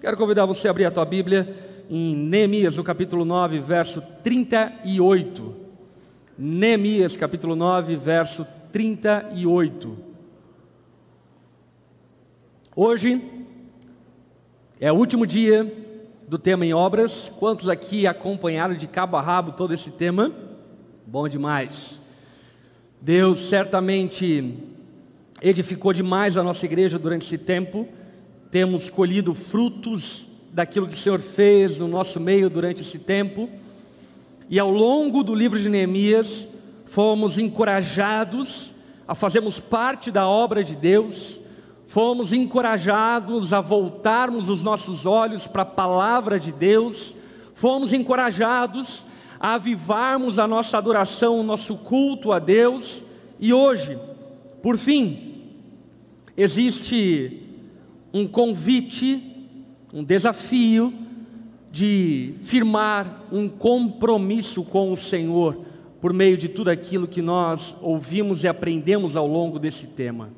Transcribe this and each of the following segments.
Quero convidar você a abrir a tua Bíblia em Neemias, no capítulo 9, verso 38. Neemias, capítulo 9, verso 38. Hoje é o último dia do tema em obras. Quantos aqui acompanharam de cabo a rabo todo esse tema? Bom demais. Deus certamente edificou demais a nossa igreja durante esse tempo temos colhido frutos daquilo que o Senhor fez no nosso meio durante esse tempo. E ao longo do livro de Neemias, fomos encorajados a fazermos parte da obra de Deus, fomos encorajados a voltarmos os nossos olhos para a palavra de Deus, fomos encorajados a avivarmos a nossa adoração, o nosso culto a Deus, e hoje, por fim, existe um convite, um desafio de firmar um compromisso com o Senhor por meio de tudo aquilo que nós ouvimos e aprendemos ao longo desse tema.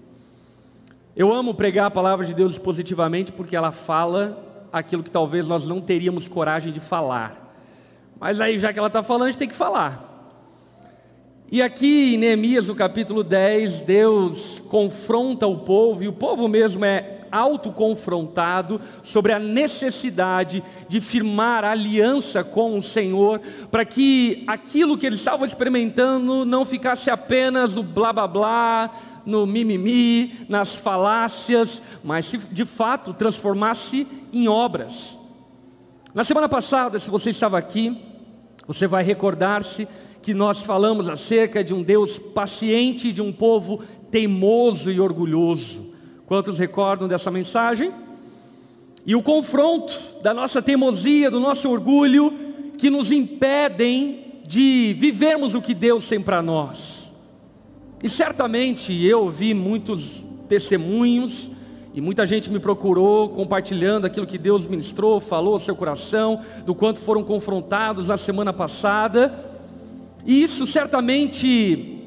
Eu amo pregar a palavra de Deus positivamente porque ela fala aquilo que talvez nós não teríamos coragem de falar. Mas aí, já que ela está falando, a gente tem que falar. E aqui em Neemias, no capítulo 10, Deus confronta o povo, e o povo mesmo é autoconfrontado sobre a necessidade de firmar aliança com o Senhor, para que aquilo que eles estavam experimentando não ficasse apenas no blá blá blá, no mimimi, nas falácias, mas se de fato transformasse em obras. Na semana passada, se você estava aqui, você vai recordar-se que nós falamos acerca de um Deus paciente, de um povo teimoso e orgulhoso. Quantos recordam dessa mensagem? E o confronto da nossa teimosia, do nosso orgulho, que nos impedem de vivermos o que Deus tem para nós. E certamente eu ouvi muitos testemunhos, e muita gente me procurou compartilhando aquilo que Deus ministrou, falou ao seu coração, do quanto foram confrontados na semana passada, e isso certamente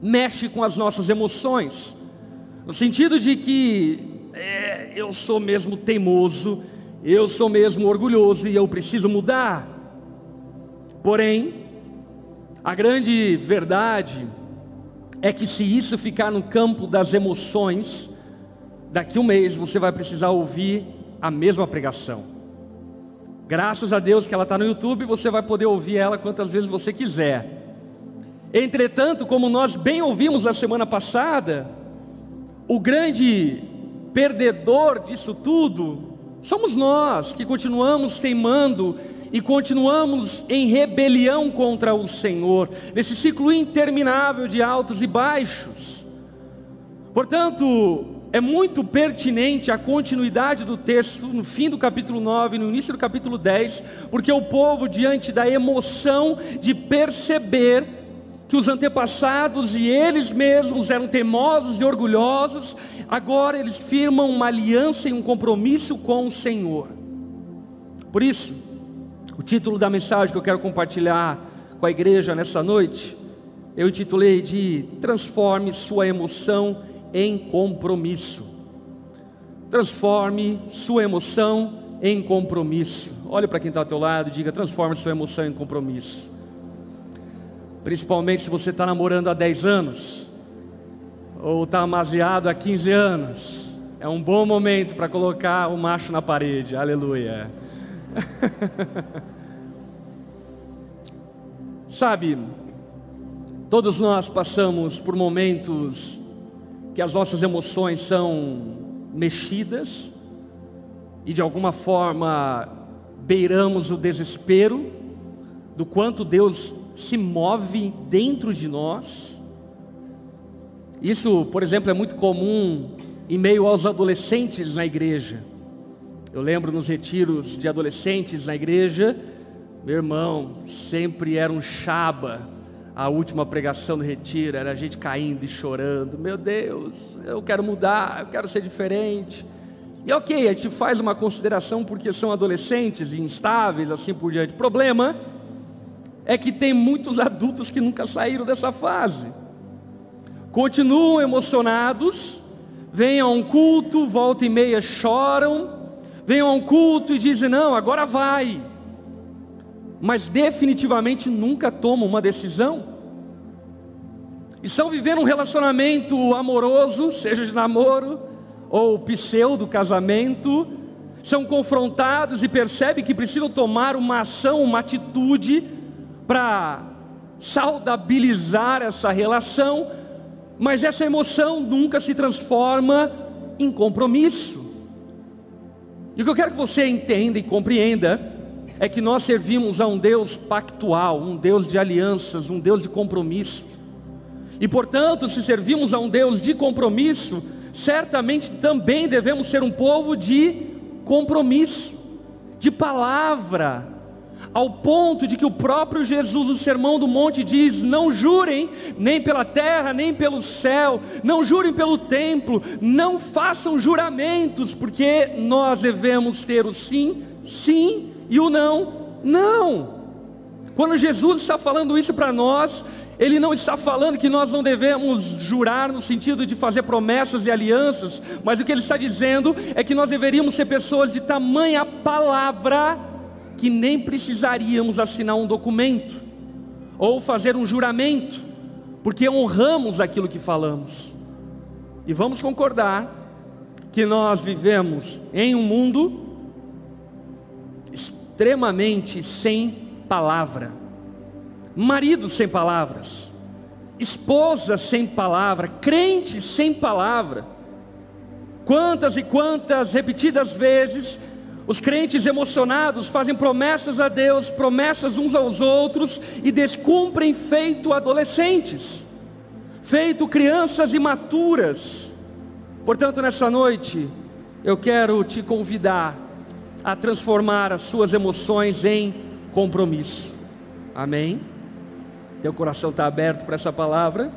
mexe com as nossas emoções. No sentido de que é, eu sou mesmo teimoso, eu sou mesmo orgulhoso e eu preciso mudar. Porém, a grande verdade é que se isso ficar no campo das emoções, daqui um mês você vai precisar ouvir a mesma pregação. Graças a Deus que ela está no YouTube, você vai poder ouvir ela quantas vezes você quiser. Entretanto, como nós bem ouvimos na semana passada, o grande perdedor disso tudo somos nós que continuamos teimando e continuamos em rebelião contra o Senhor, nesse ciclo interminável de altos e baixos. Portanto, é muito pertinente a continuidade do texto no fim do capítulo 9, no início do capítulo 10, porque o povo, diante da emoção de perceber que os antepassados e eles mesmos eram teimosos e orgulhosos, agora eles firmam uma aliança e um compromisso com o Senhor. Por isso, o título da mensagem que eu quero compartilhar com a igreja nessa noite, eu intitulei de Transforme sua emoção em compromisso. Transforme sua emoção em compromisso. Olhe para quem está ao teu lado e diga: transforme sua emoção em compromisso principalmente se você está namorando há 10 anos, ou está amaziado há 15 anos, é um bom momento para colocar o macho na parede, aleluia. Sabe, todos nós passamos por momentos que as nossas emoções são mexidas e de alguma forma beiramos o desespero do quanto Deus se move dentro de nós. Isso, por exemplo, é muito comum em meio aos adolescentes na igreja. Eu lembro nos retiros de adolescentes na igreja, meu irmão, sempre era um chaba. A última pregação do retiro era a gente caindo e chorando. Meu Deus, eu quero mudar, eu quero ser diferente. E ok, a gente faz uma consideração porque são adolescentes instáveis, assim por diante. Problema é que tem muitos adultos que nunca saíram dessa fase. Continuam emocionados, vêm a um culto, volta e meia choram, venham a um culto e dizem: não, agora vai, mas definitivamente nunca tomam uma decisão. Estão vivendo um relacionamento amoroso, seja de namoro ou pseudo casamento, são confrontados e percebem que precisam tomar uma ação, uma atitude para saudabilizar essa relação, mas essa emoção nunca se transforma em compromisso. E o que eu quero que você entenda e compreenda é que nós servimos a um Deus pactual, um Deus de alianças, um Deus de compromisso. E portanto, se servimos a um Deus de compromisso, certamente também devemos ser um povo de compromisso, de palavra, ao ponto de que o próprio Jesus, no Sermão do Monte, diz: Não jurem nem pela terra, nem pelo céu, não jurem pelo templo, não façam juramentos, porque nós devemos ter o sim, sim, e o não, não. Quando Jesus está falando isso para nós, ele não está falando que nós não devemos jurar no sentido de fazer promessas e alianças, mas o que ele está dizendo é que nós deveríamos ser pessoas de tamanha palavra que nem precisaríamos assinar um documento ou fazer um juramento, porque honramos aquilo que falamos. E vamos concordar que nós vivemos em um mundo extremamente sem palavra, marido sem palavras, esposa sem palavra, crente sem palavra. Quantas e quantas repetidas vezes os crentes emocionados fazem promessas a Deus, promessas uns aos outros e descumprem feito adolescentes, feito crianças imaturas. Portanto, nessa noite, eu quero te convidar a transformar as suas emoções em compromisso. Amém? Teu coração está aberto para essa palavra?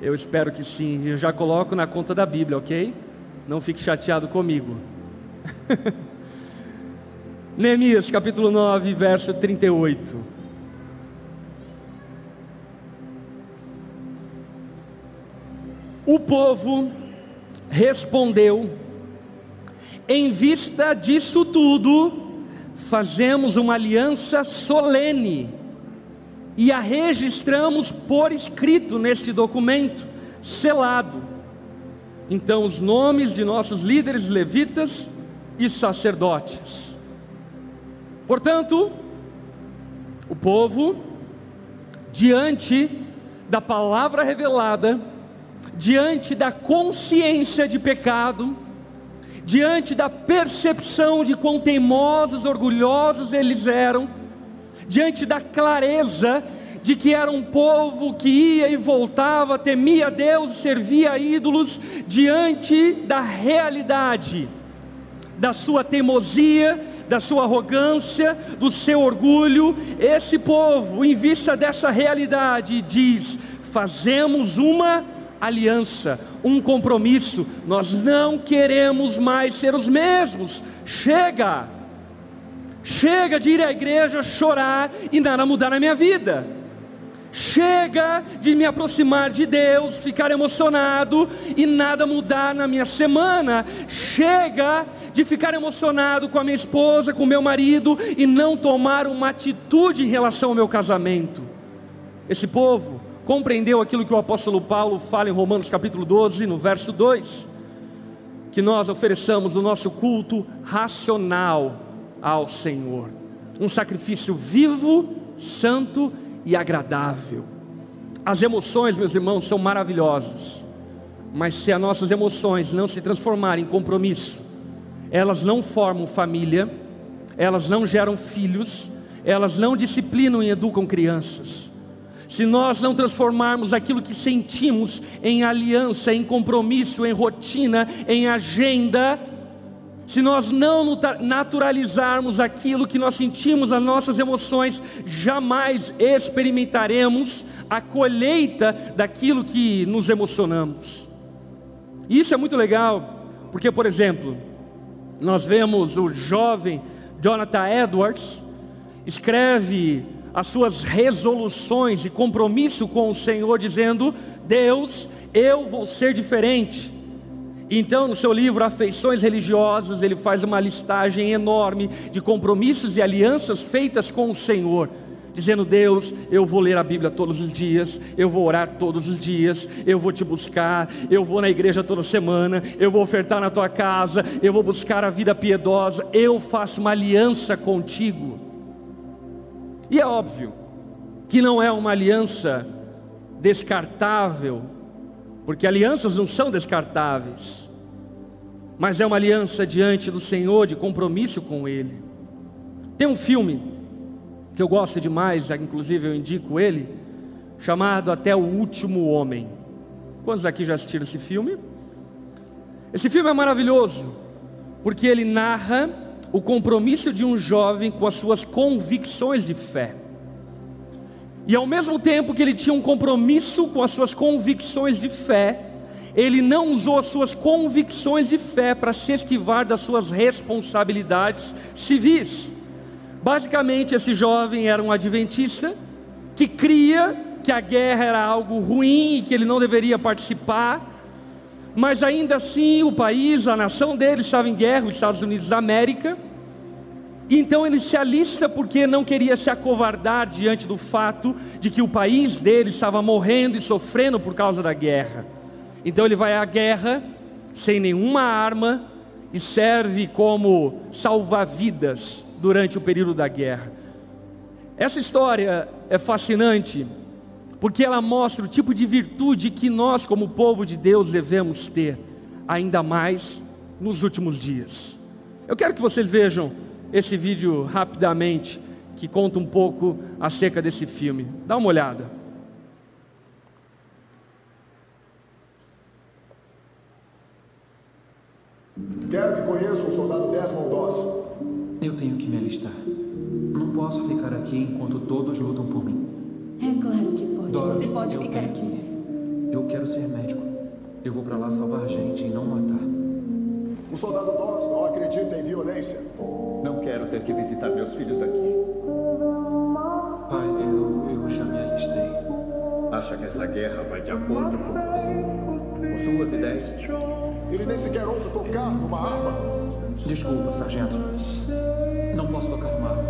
Eu espero que sim. Eu já coloco na conta da Bíblia, ok? Não fique chateado comigo. Neemias capítulo 9, verso 38. O povo respondeu: Em vista disso tudo, fazemos uma aliança solene e a registramos por escrito neste documento, selado. Então, os nomes de nossos líderes levitas e sacerdotes. Portanto, o povo, diante da palavra revelada, diante da consciência de pecado, diante da percepção de quão teimosos, orgulhosos eles eram, diante da clareza de que era um povo que ia e voltava, temia Deus, servia ídolos, diante da realidade da sua teimosia, da sua arrogância, do seu orgulho. Esse povo, em vista dessa realidade, diz: fazemos uma aliança, um compromisso. Nós não queremos mais ser os mesmos. Chega! Chega de ir à igreja chorar e nada mudar na minha vida. Chega de me aproximar de Deus, ficar emocionado e nada mudar na minha semana. Chega de ficar emocionado com a minha esposa, com o meu marido e não tomar uma atitude em relação ao meu casamento. Esse povo compreendeu aquilo que o apóstolo Paulo fala em Romanos capítulo 12, no verso 2, que nós ofereçamos o nosso culto racional ao Senhor, um sacrifício vivo, santo e agradável. As emoções, meus irmãos, são maravilhosas, mas se as nossas emoções não se transformarem em compromisso, elas não formam família, elas não geram filhos, elas não disciplinam e educam crianças. Se nós não transformarmos aquilo que sentimos em aliança, em compromisso, em rotina, em agenda, se nós não naturalizarmos aquilo que nós sentimos, as nossas emoções, jamais experimentaremos a colheita daquilo que nos emocionamos. E isso é muito legal, porque, por exemplo, nós vemos o jovem Jonathan Edwards escreve as suas resoluções e compromisso com o Senhor, dizendo: Deus, eu vou ser diferente. Então, no seu livro Afeições Religiosas, ele faz uma listagem enorme de compromissos e alianças feitas com o Senhor, dizendo: Deus, eu vou ler a Bíblia todos os dias, eu vou orar todos os dias, eu vou te buscar, eu vou na igreja toda semana, eu vou ofertar na tua casa, eu vou buscar a vida piedosa, eu faço uma aliança contigo. E é óbvio que não é uma aliança descartável, porque alianças não são descartáveis, mas é uma aliança diante do Senhor, de compromisso com Ele. Tem um filme que eu gosto demais, inclusive eu indico ele, chamado Até o Último Homem. Quantos aqui já assistiram esse filme? Esse filme é maravilhoso, porque ele narra o compromisso de um jovem com as suas convicções de fé. E ao mesmo tempo que ele tinha um compromisso com as suas convicções de fé, ele não usou as suas convicções de fé para se esquivar das suas responsabilidades civis. Basicamente, esse jovem era um adventista que cria que a guerra era algo ruim e que ele não deveria participar, mas ainda assim o país, a nação dele estava em guerra, os Estados Unidos da América, então ele se alista porque não queria se acovardar diante do fato de que o país dele estava morrendo e sofrendo por causa da guerra. Então ele vai à guerra sem nenhuma arma e serve como salva-vidas durante o período da guerra. Essa história é fascinante porque ela mostra o tipo de virtude que nós, como povo de Deus, devemos ter, ainda mais nos últimos dias. Eu quero que vocês vejam esse vídeo rapidamente, que conta um pouco acerca desse filme. Dá uma olhada. Quero que conheça o soldado Desmond Doss. Eu tenho que me alistar. Não posso ficar aqui enquanto todos lutam por mim. É claro que pode. Dorothy, Você pode ficar tenho aqui. que- Eu quero ser médico. Eu vou pra lá salvar gente e não matar. O soldado Doss não acredita em violência. Não quero ter que visitar meus filhos aqui. Pai, eu, eu já me alistei. Acha que essa guerra vai de acordo com você? Com suas ideias? Ele nem sequer ousa tocar numa arma. Desculpa, sargento. Não posso tocar numa arma.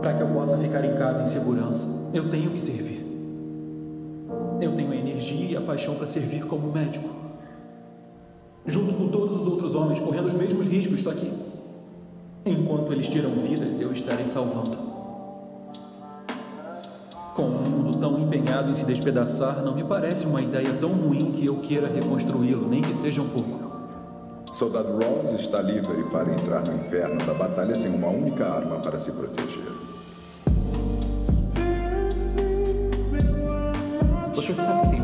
Para que eu possa ficar em casa em segurança. Eu tenho que servir. Eu tenho a energia e a paixão para servir como médico junto com todos os outros homens, correndo os mesmos riscos, só que enquanto eles tiram vidas, eu estarei salvando. Com um mundo tão empenhado em se despedaçar, não me parece uma ideia tão ruim que eu queira reconstruí-lo, nem que seja um pouco. Soldado Ross está livre para entrar no inferno da batalha sem uma única arma para se proteger. Você sabe que tem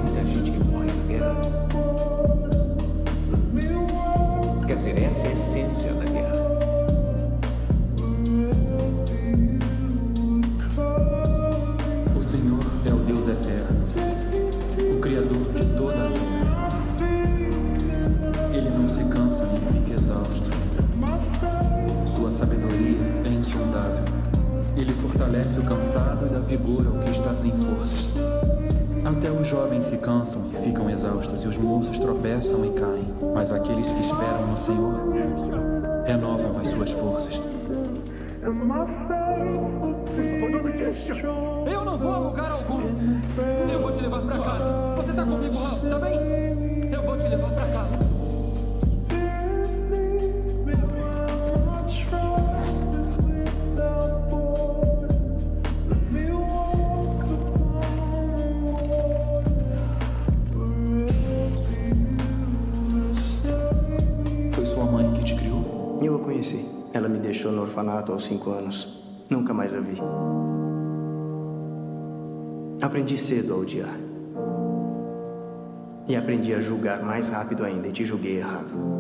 vigor ao que está sem forças. Até os jovens se cansam e ficam exaustos, e os moços tropeçam e caem. Mas aqueles que esperam no Senhor renovam as suas forças. Por não me deixa! Eu não vou a lugar algum. Eu vou te levar para casa. Você tá comigo, Ralph, tá bem? Eu vou te levar para casa. Aos cinco anos. Nunca mais a vi. Aprendi cedo a odiar. E aprendi a julgar mais rápido ainda e te julguei errado.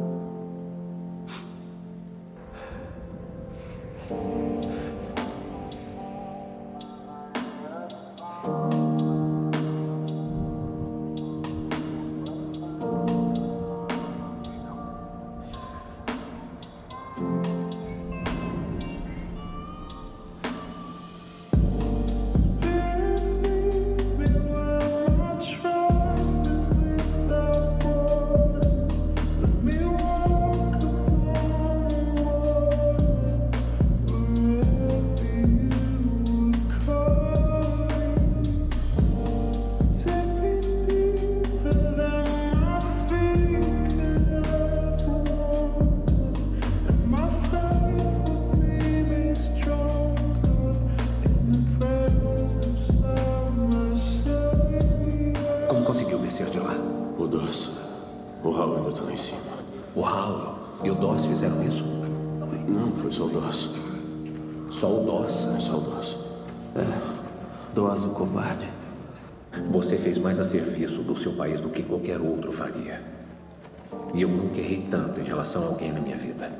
Relação a alguém na minha vida.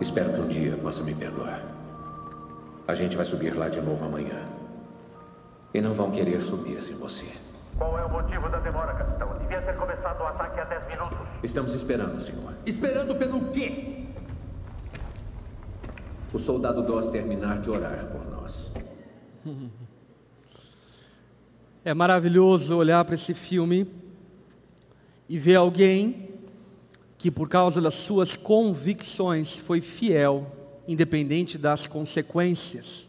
Espero que um dia possa me perdoar. A gente vai subir lá de novo amanhã. E não vão querer subir sem você. Qual é o motivo da demora, capitão? Devia ter começado o ataque há 10 minutos. Estamos esperando, senhor. Esperando pelo quê? O soldado Doss terminar de orar por nós. É maravilhoso olhar para esse filme e ver alguém que, por causa das suas convicções, foi fiel, independente das consequências.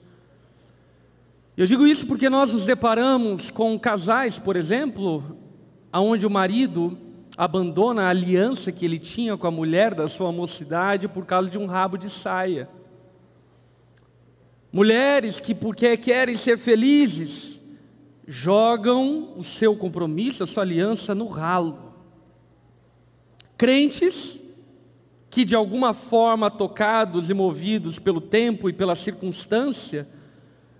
Eu digo isso porque nós nos deparamos com casais, por exemplo, onde o marido abandona a aliança que ele tinha com a mulher da sua mocidade por causa de um rabo de saia. Mulheres que, porque querem ser felizes, jogam o seu compromisso, a sua aliança no ralo. Crentes que, de alguma forma, tocados e movidos pelo tempo e pela circunstância,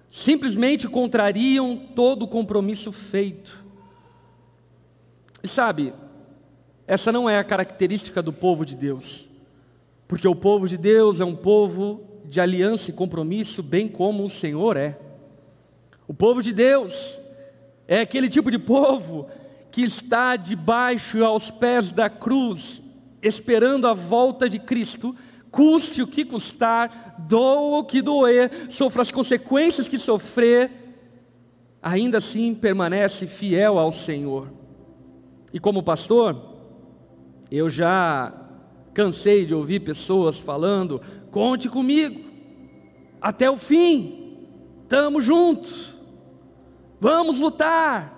simplesmente contrariam todo o compromisso feito. E sabe, essa não é a característica do povo de Deus, porque o povo de Deus é um povo de aliança e compromisso, bem como o Senhor é. O povo de Deus é aquele tipo de povo que está debaixo aos pés da cruz, esperando a volta de Cristo, custe o que custar, doa o que doer, sofra as consequências que sofrer, ainda assim permanece fiel ao Senhor. E como pastor, eu já cansei de ouvir pessoas falando: conte comigo, até o fim, estamos juntos, vamos lutar.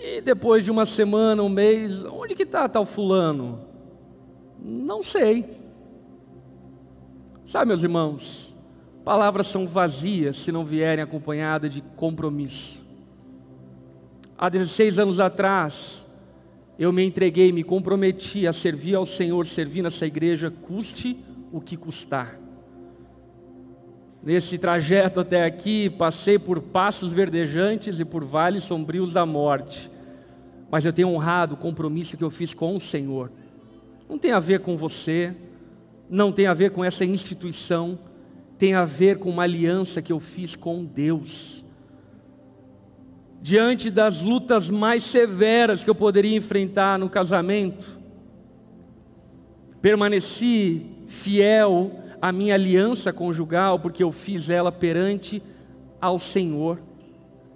E depois de uma semana, um mês, onde que está tal fulano? Não sei. Sabe, meus irmãos, palavras são vazias se não vierem acompanhadas de compromisso. Há 16 anos atrás, eu me entreguei, me comprometi a servir ao Senhor, servir nessa igreja, custe o que custar. Nesse trajeto até aqui, passei por passos verdejantes e por vales sombrios da morte, mas eu tenho honrado o compromisso que eu fiz com o Senhor. Não tem a ver com você, não tem a ver com essa instituição, tem a ver com uma aliança que eu fiz com Deus. Diante das lutas mais severas que eu poderia enfrentar no casamento, permaneci fiel à minha aliança conjugal, porque eu fiz ela perante ao Senhor.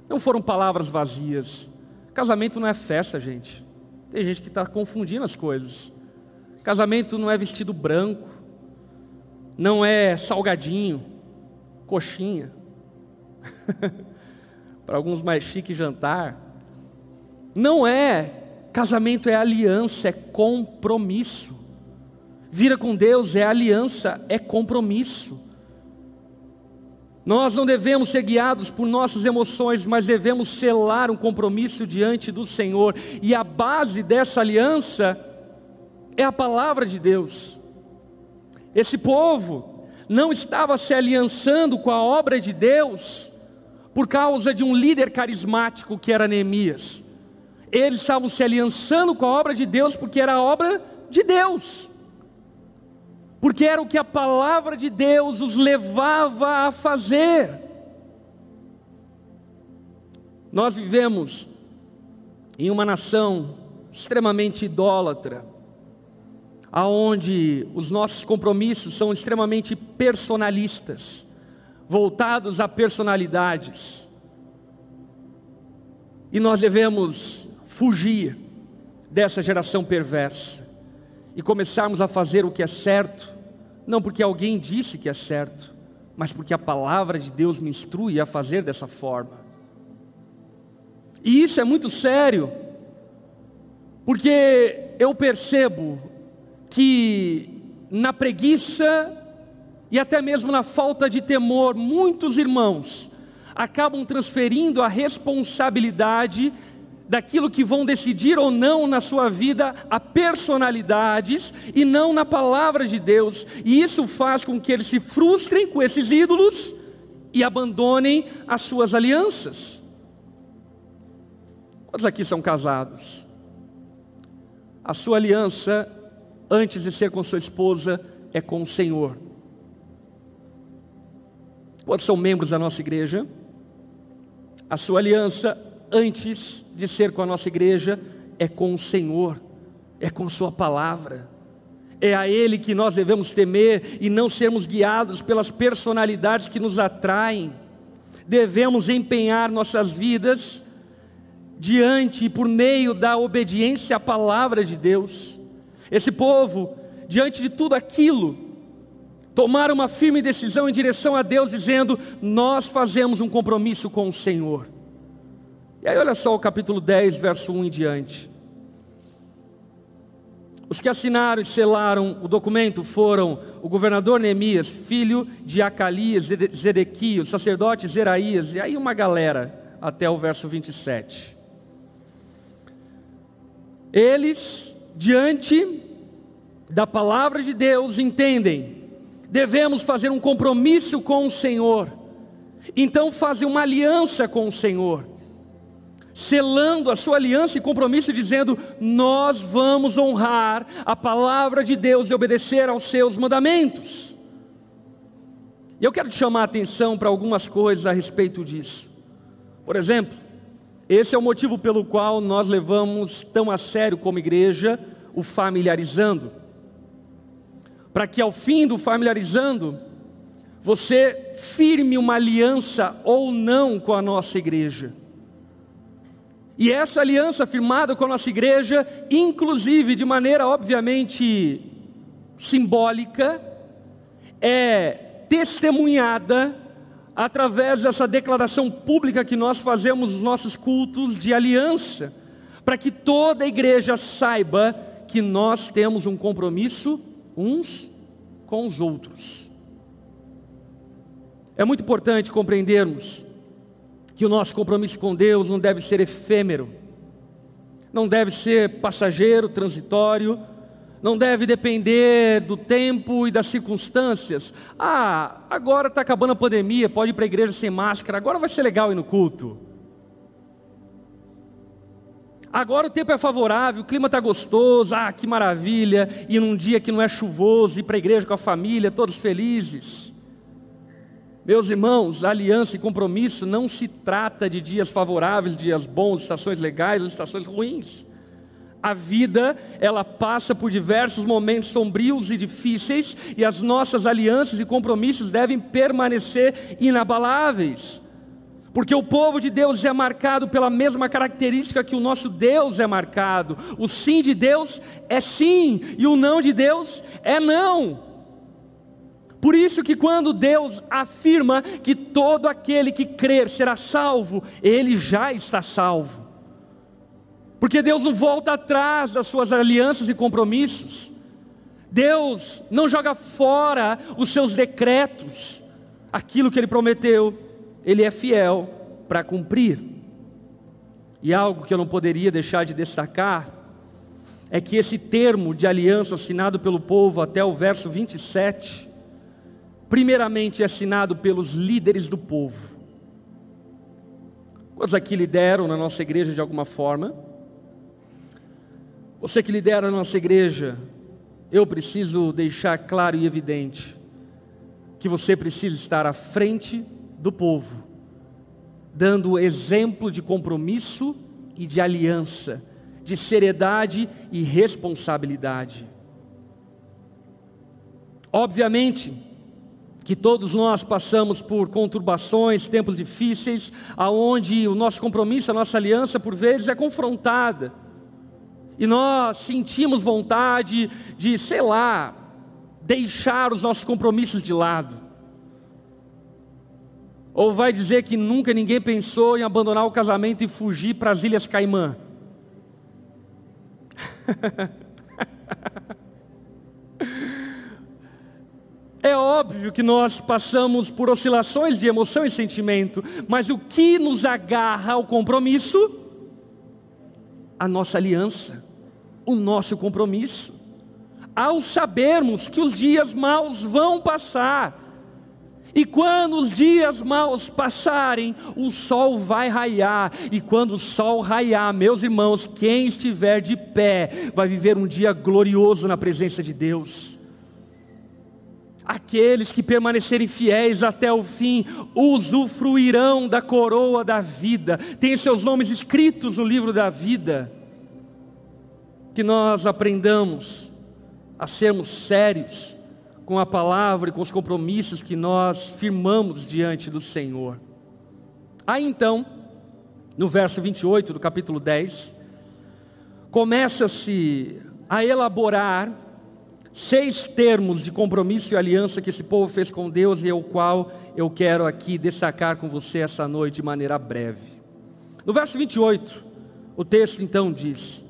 Não foram palavras vazias. Casamento não é festa, gente. Tem gente que está confundindo as coisas. Casamento não é vestido branco, não é salgadinho, coxinha. Para alguns mais chique jantar. Não é. Casamento é aliança, é compromisso. Vira com Deus é aliança, é compromisso. Nós não devemos ser guiados por nossas emoções, mas devemos selar um compromisso diante do Senhor. E a base dessa aliança é a palavra de Deus. Esse povo não estava se aliançando com a obra de Deus por causa de um líder carismático que era Neemias. Eles estavam se aliançando com a obra de Deus porque era a obra de Deus porque era o que a palavra de Deus os levava a fazer. Nós vivemos em uma nação extremamente idólatra, aonde os nossos compromissos são extremamente personalistas, voltados a personalidades. E nós devemos fugir dessa geração perversa e começarmos a fazer o que é certo, não porque alguém disse que é certo, mas porque a palavra de Deus me instrui a fazer dessa forma. E isso é muito sério, porque eu percebo que na preguiça e até mesmo na falta de temor, muitos irmãos acabam transferindo a responsabilidade daquilo que vão decidir ou não na sua vida a personalidades e não na palavra de Deus. E isso faz com que eles se frustrem com esses ídolos e abandonem as suas alianças. Quantos aqui são casados? A sua aliança, antes de ser com sua esposa, é com o Senhor. Quantos são membros da nossa igreja? A sua aliança antes de ser com a nossa igreja, é com o Senhor, é com Sua palavra. É a Ele que nós devemos temer e não sermos guiados pelas personalidades que nos atraem. Devemos empenhar nossas vidas diante e por meio da obediência à palavra de Deus. Esse povo, diante de tudo aquilo, tomaram uma firme decisão em direção a Deus, dizendo: Nós fazemos um compromisso com o Senhor. E aí, olha só o capítulo 10, verso 1 em diante. Os que assinaram e selaram o documento foram o governador Neemias, filho de Acalias, Zedequias, sacerdote Zeraías, e aí uma galera, até o verso 27. Eles, diante da palavra de Deus, entendem, devemos fazer um compromisso com o Senhor, então fazem uma aliança com o Senhor selando a sua aliança e compromisso, dizendo: Nós vamos honrar a palavra de Deus e obedecer aos seus mandamentos. E eu quero te chamar a atenção para algumas coisas a respeito disso. Por exemplo, esse é o motivo pelo qual nós levamos tão a sério como igreja o familiarizando. Para que ao fim do familiarizando, você firme uma aliança ou não com a nossa igreja. E essa aliança firmada com a nossa igreja, inclusive de maneira obviamente simbólica, é testemunhada através dessa declaração pública que nós fazemos nos nossos cultos de aliança, para que toda a igreja saiba que nós temos um compromisso uns com os outros. É muito importante compreendermos que o nosso compromisso com Deus não deve ser efêmero, não deve ser passageiro, transitório, não deve depender do tempo e das circunstâncias. Ah, agora está acabando a pandemia, pode ir para a igreja sem máscara, agora vai ser legal ir no culto. Agora o tempo é favorável, o clima está gostoso, ah, que maravilha, e num dia que não é chuvoso, ir para a igreja com a família, todos felizes. Meus irmãos, aliança e compromisso não se trata de dias favoráveis, dias bons, estações legais ou estações ruins. A vida, ela passa por diversos momentos sombrios e difíceis, e as nossas alianças e compromissos devem permanecer inabaláveis. Porque o povo de Deus é marcado pela mesma característica que o nosso Deus é marcado. O sim de Deus é sim e o não de Deus é não. Por isso que quando Deus afirma que todo aquele que crer será salvo, ele já está salvo. Porque Deus não volta atrás das suas alianças e compromissos. Deus não joga fora os seus decretos. Aquilo que ele prometeu, ele é fiel para cumprir. E algo que eu não poderia deixar de destacar é que esse termo de aliança assinado pelo povo até o verso 27, primeiramente é assinado pelos líderes do povo. Quantos aqui lideram na nossa igreja de alguma forma? Você que lidera a nossa igreja, eu preciso deixar claro e evidente que você precisa estar à frente do povo, dando exemplo de compromisso e de aliança, de seriedade e responsabilidade. Obviamente, que todos nós passamos por conturbações, tempos difíceis, aonde o nosso compromisso, a nossa aliança por vezes é confrontada. E nós sentimos vontade de, sei lá, deixar os nossos compromissos de lado. Ou vai dizer que nunca ninguém pensou em abandonar o casamento e fugir para as Ilhas Caimã? É óbvio que nós passamos por oscilações de emoção e sentimento, mas o que nos agarra ao compromisso? A nossa aliança, o nosso compromisso. Ao sabermos que os dias maus vão passar, e quando os dias maus passarem, o sol vai raiar. E quando o sol raiar, meus irmãos, quem estiver de pé vai viver um dia glorioso na presença de Deus. Aqueles que permanecerem fiéis até o fim usufruirão da coroa da vida, tem seus nomes escritos no livro da vida. Que nós aprendamos a sermos sérios com a palavra e com os compromissos que nós firmamos diante do Senhor. Aí então, no verso 28 do capítulo 10, começa-se a elaborar seis termos de compromisso e aliança que esse povo fez com Deus e é o qual eu quero aqui destacar com você essa noite de maneira breve. No verso 28, o texto então diz: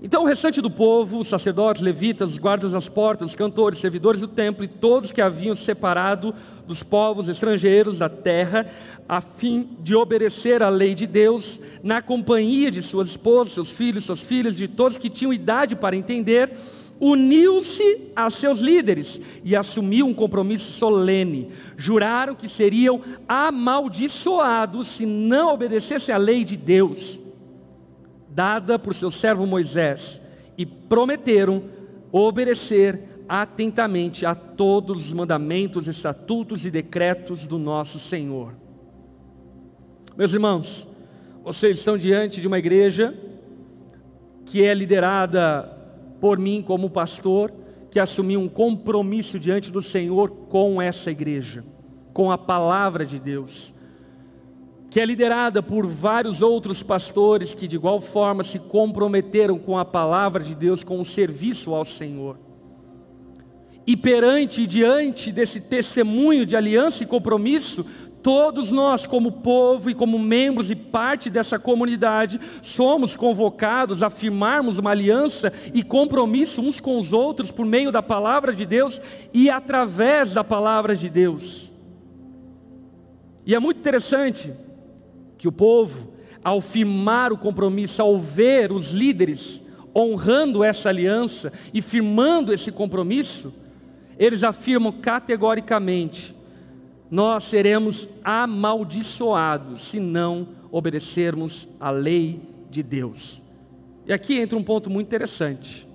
então o restante do povo, os sacerdotes, levitas, os guardas das portas, os cantores, servidores do templo e todos que haviam separado dos povos estrangeiros da terra, a fim de obedecer à lei de Deus, na companhia de suas esposas, seus filhos, suas filhas, de todos que tinham idade para entender, uniu-se a seus líderes e assumiu um compromisso solene. Juraram que seriam amaldiçoados se não obedecessem à lei de Deus dada por seu servo Moisés, e prometeram obedecer atentamente a todos os mandamentos, estatutos e decretos do nosso Senhor. Meus irmãos, vocês estão diante de uma igreja que é liderada por mim como pastor, que assumiu um compromisso diante do Senhor com essa igreja, com a palavra de Deus que é liderada por vários outros pastores que de igual forma se comprometeram com a palavra de Deus, com o serviço ao Senhor. E perante e diante desse testemunho de aliança e compromisso, todos nós, como povo e como membros e parte dessa comunidade, somos convocados a firmarmos uma aliança e compromisso uns com os outros por meio da palavra de Deus e através da palavra de Deus. E é muito interessante que o povo, ao firmar o compromisso, ao ver os líderes honrando essa aliança e firmando esse compromisso, eles afirmam categoricamente: nós seremos amaldiçoados se não obedecermos à lei de Deus. E aqui entra um ponto muito interessante.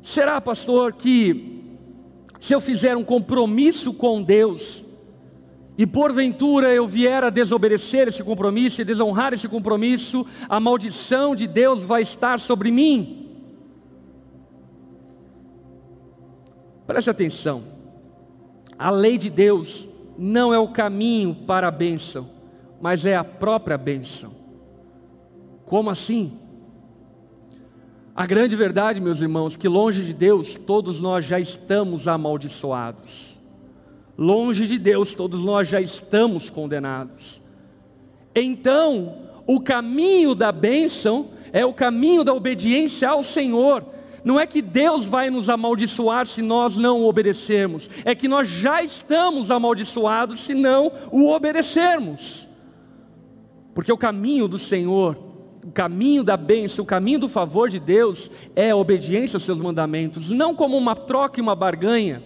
Será, pastor, que se eu fizer um compromisso com Deus, e porventura eu vier a desobedecer esse compromisso e desonrar esse compromisso, a maldição de Deus vai estar sobre mim. Preste atenção, a lei de Deus não é o caminho para a bênção, mas é a própria bênção. Como assim? A grande verdade, meus irmãos, que longe de Deus todos nós já estamos amaldiçoados. Longe de Deus todos nós já estamos condenados. Então, o caminho da bênção é o caminho da obediência ao Senhor. Não é que Deus vai nos amaldiçoar se nós não obedecermos, é que nós já estamos amaldiçoados se não o obedecermos. Porque o caminho do Senhor, o caminho da bênção, o caminho do favor de Deus é a obediência aos seus mandamentos, não como uma troca e uma barganha,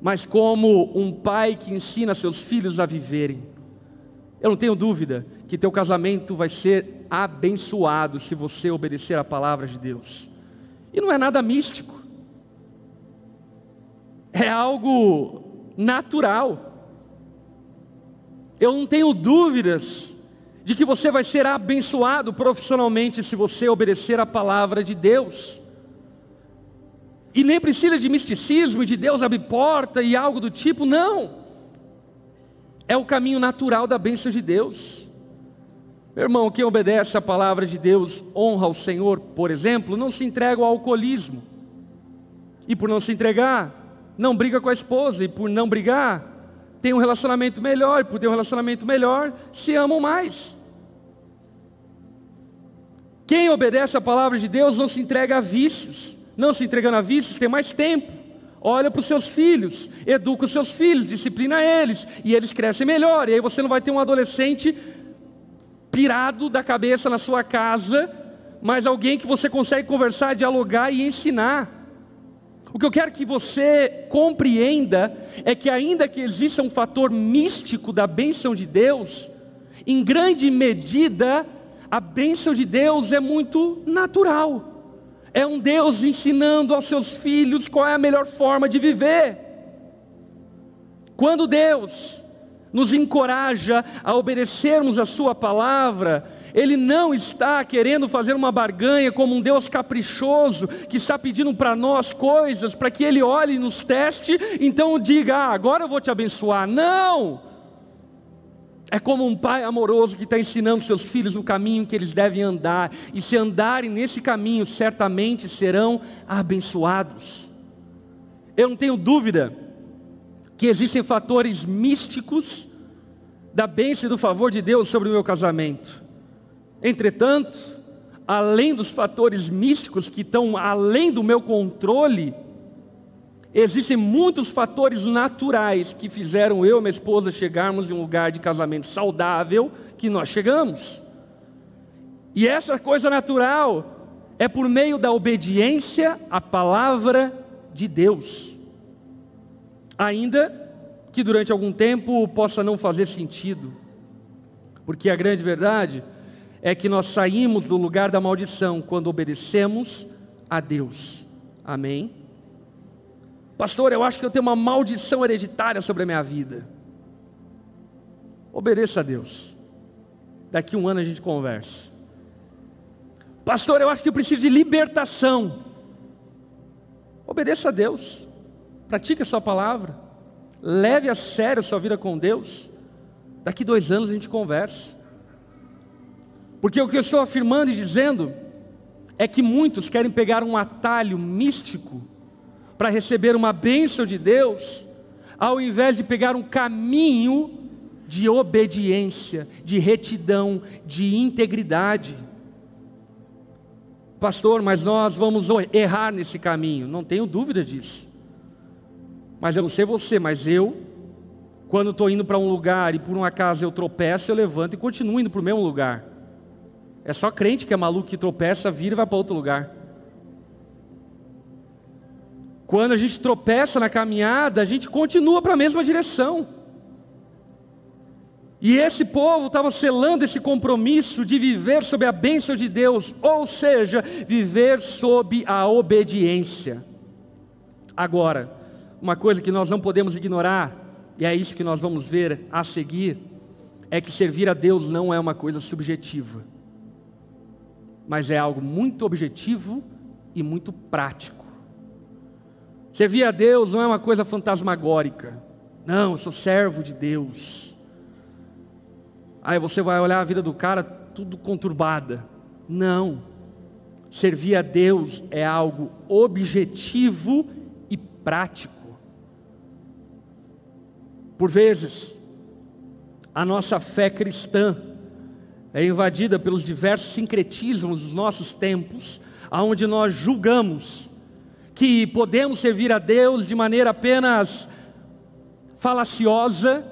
mas como um pai que ensina seus filhos a viverem. Eu não tenho dúvida que teu casamento vai ser abençoado se você obedecer a palavra de Deus. E não é nada místico. É algo natural. Eu não tenho dúvidas de que você vai ser abençoado profissionalmente se você obedecer a palavra de Deus. E nem precisa de misticismo e de Deus abrir porta e algo do tipo, não é o caminho natural da bênção de Deus. Meu irmão, quem obedece à palavra de Deus honra o Senhor, por exemplo, não se entrega ao alcoolismo. E por não se entregar, não briga com a esposa. E por não brigar, tem um relacionamento melhor. E por ter um relacionamento melhor, se amam mais. Quem obedece à palavra de Deus não se entrega a vícios. Não se entregando a vícios, tem mais tempo olha para os seus filhos, educa os seus filhos, disciplina eles, e eles crescem melhor. E aí você não vai ter um adolescente pirado da cabeça na sua casa, mas alguém que você consegue conversar, dialogar e ensinar. O que eu quero que você compreenda é que, ainda que exista um fator místico da bênção de Deus, em grande medida, a bênção de Deus é muito natural. É um Deus ensinando aos seus filhos qual é a melhor forma de viver. Quando Deus nos encoraja a obedecermos a Sua palavra, Ele não está querendo fazer uma barganha como um Deus caprichoso que está pedindo para nós coisas para que Ele olhe e nos teste, então diga, ah, agora eu vou te abençoar. Não! É como um pai amoroso que está ensinando seus filhos o caminho que eles devem andar, e se andarem nesse caminho, certamente serão abençoados. Eu não tenho dúvida que existem fatores místicos da bênção e do favor de Deus sobre o meu casamento. Entretanto, além dos fatores místicos que estão além do meu controle, Existem muitos fatores naturais que fizeram eu e minha esposa chegarmos em um lugar de casamento saudável que nós chegamos. E essa coisa natural é por meio da obediência à palavra de Deus. Ainda que durante algum tempo possa não fazer sentido, porque a grande verdade é que nós saímos do lugar da maldição quando obedecemos a Deus. Amém? Pastor, eu acho que eu tenho uma maldição hereditária sobre a minha vida. Obedeça a Deus. Daqui um ano a gente conversa. Pastor, eu acho que eu preciso de libertação. Obedeça a Deus. Pratique a sua palavra. Leve a sério a sua vida com Deus. Daqui dois anos a gente conversa. Porque o que eu estou afirmando e dizendo é que muitos querem pegar um atalho místico para receber uma bênção de Deus, ao invés de pegar um caminho de obediência, de retidão, de integridade. Pastor, mas nós vamos errar nesse caminho, não tenho dúvida disso. Mas eu não sei você, mas eu, quando estou indo para um lugar e por um acaso eu tropeço, eu levanto e continuo indo para o mesmo lugar. É só crente que é maluco que tropeça, vira e vai para outro lugar. Quando a gente tropeça na caminhada, a gente continua para a mesma direção. E esse povo estava selando esse compromisso de viver sob a bênção de Deus, ou seja, viver sob a obediência. Agora, uma coisa que nós não podemos ignorar, e é isso que nós vamos ver a seguir, é que servir a Deus não é uma coisa subjetiva, mas é algo muito objetivo e muito prático. Servir a Deus não é uma coisa fantasmagórica. Não, eu sou servo de Deus. Aí você vai olhar a vida do cara tudo conturbada. Não. Servir a Deus é algo objetivo e prático. Por vezes, a nossa fé cristã é invadida pelos diversos sincretismos dos nossos tempos, aonde nós julgamos que podemos servir a Deus de maneira apenas falaciosa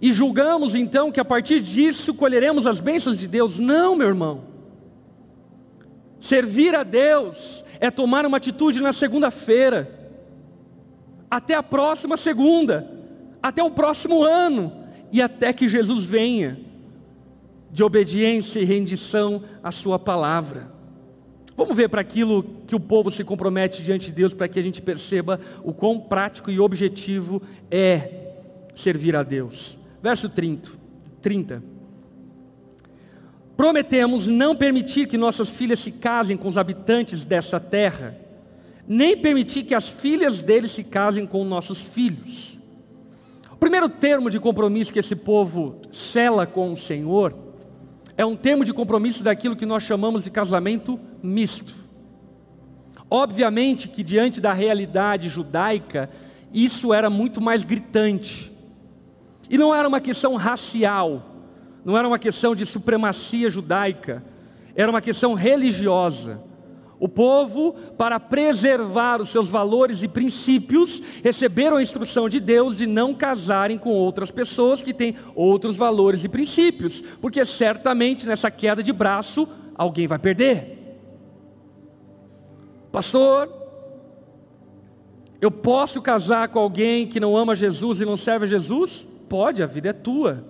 e julgamos então que a partir disso colheremos as bênçãos de Deus. Não, meu irmão. Servir a Deus é tomar uma atitude na segunda-feira, até a próxima segunda, até o próximo ano e até que Jesus venha, de obediência e rendição à Sua palavra. Vamos ver para aquilo que o povo se compromete diante de Deus, para que a gente perceba o quão prático e objetivo é servir a Deus. Verso 30. 30. Prometemos não permitir que nossas filhas se casem com os habitantes dessa terra, nem permitir que as filhas deles se casem com nossos filhos primeiro termo de compromisso que esse povo cela com o Senhor é um termo de compromisso daquilo que nós chamamos de casamento misto. Obviamente que diante da realidade judaica, isso era muito mais gritante. E não era uma questão racial, não era uma questão de supremacia judaica, era uma questão religiosa. O povo, para preservar os seus valores e princípios, receberam a instrução de Deus de não casarem com outras pessoas que têm outros valores e princípios, porque certamente nessa queda de braço alguém vai perder. Pastor, eu posso casar com alguém que não ama Jesus e não serve a Jesus? Pode, a vida é tua.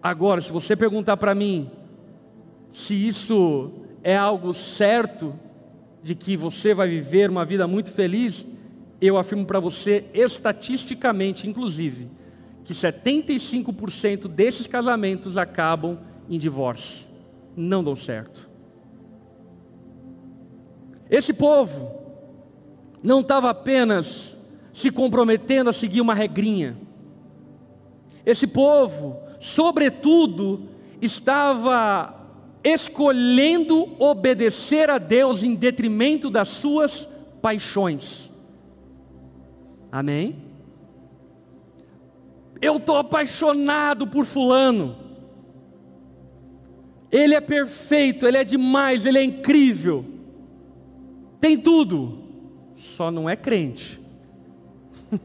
Agora, se você perguntar para mim se isso é algo certo de que você vai viver uma vida muito feliz, eu afirmo para você, estatisticamente, inclusive, que 75% desses casamentos acabam em divórcio, não dão certo. Esse povo não estava apenas se comprometendo a seguir uma regrinha, esse povo, sobretudo, estava escolhendo obedecer a Deus em detrimento das suas paixões. Amém? Eu estou apaixonado por Fulano. Ele é perfeito, ele é demais, ele é incrível. Tem tudo, só não é crente.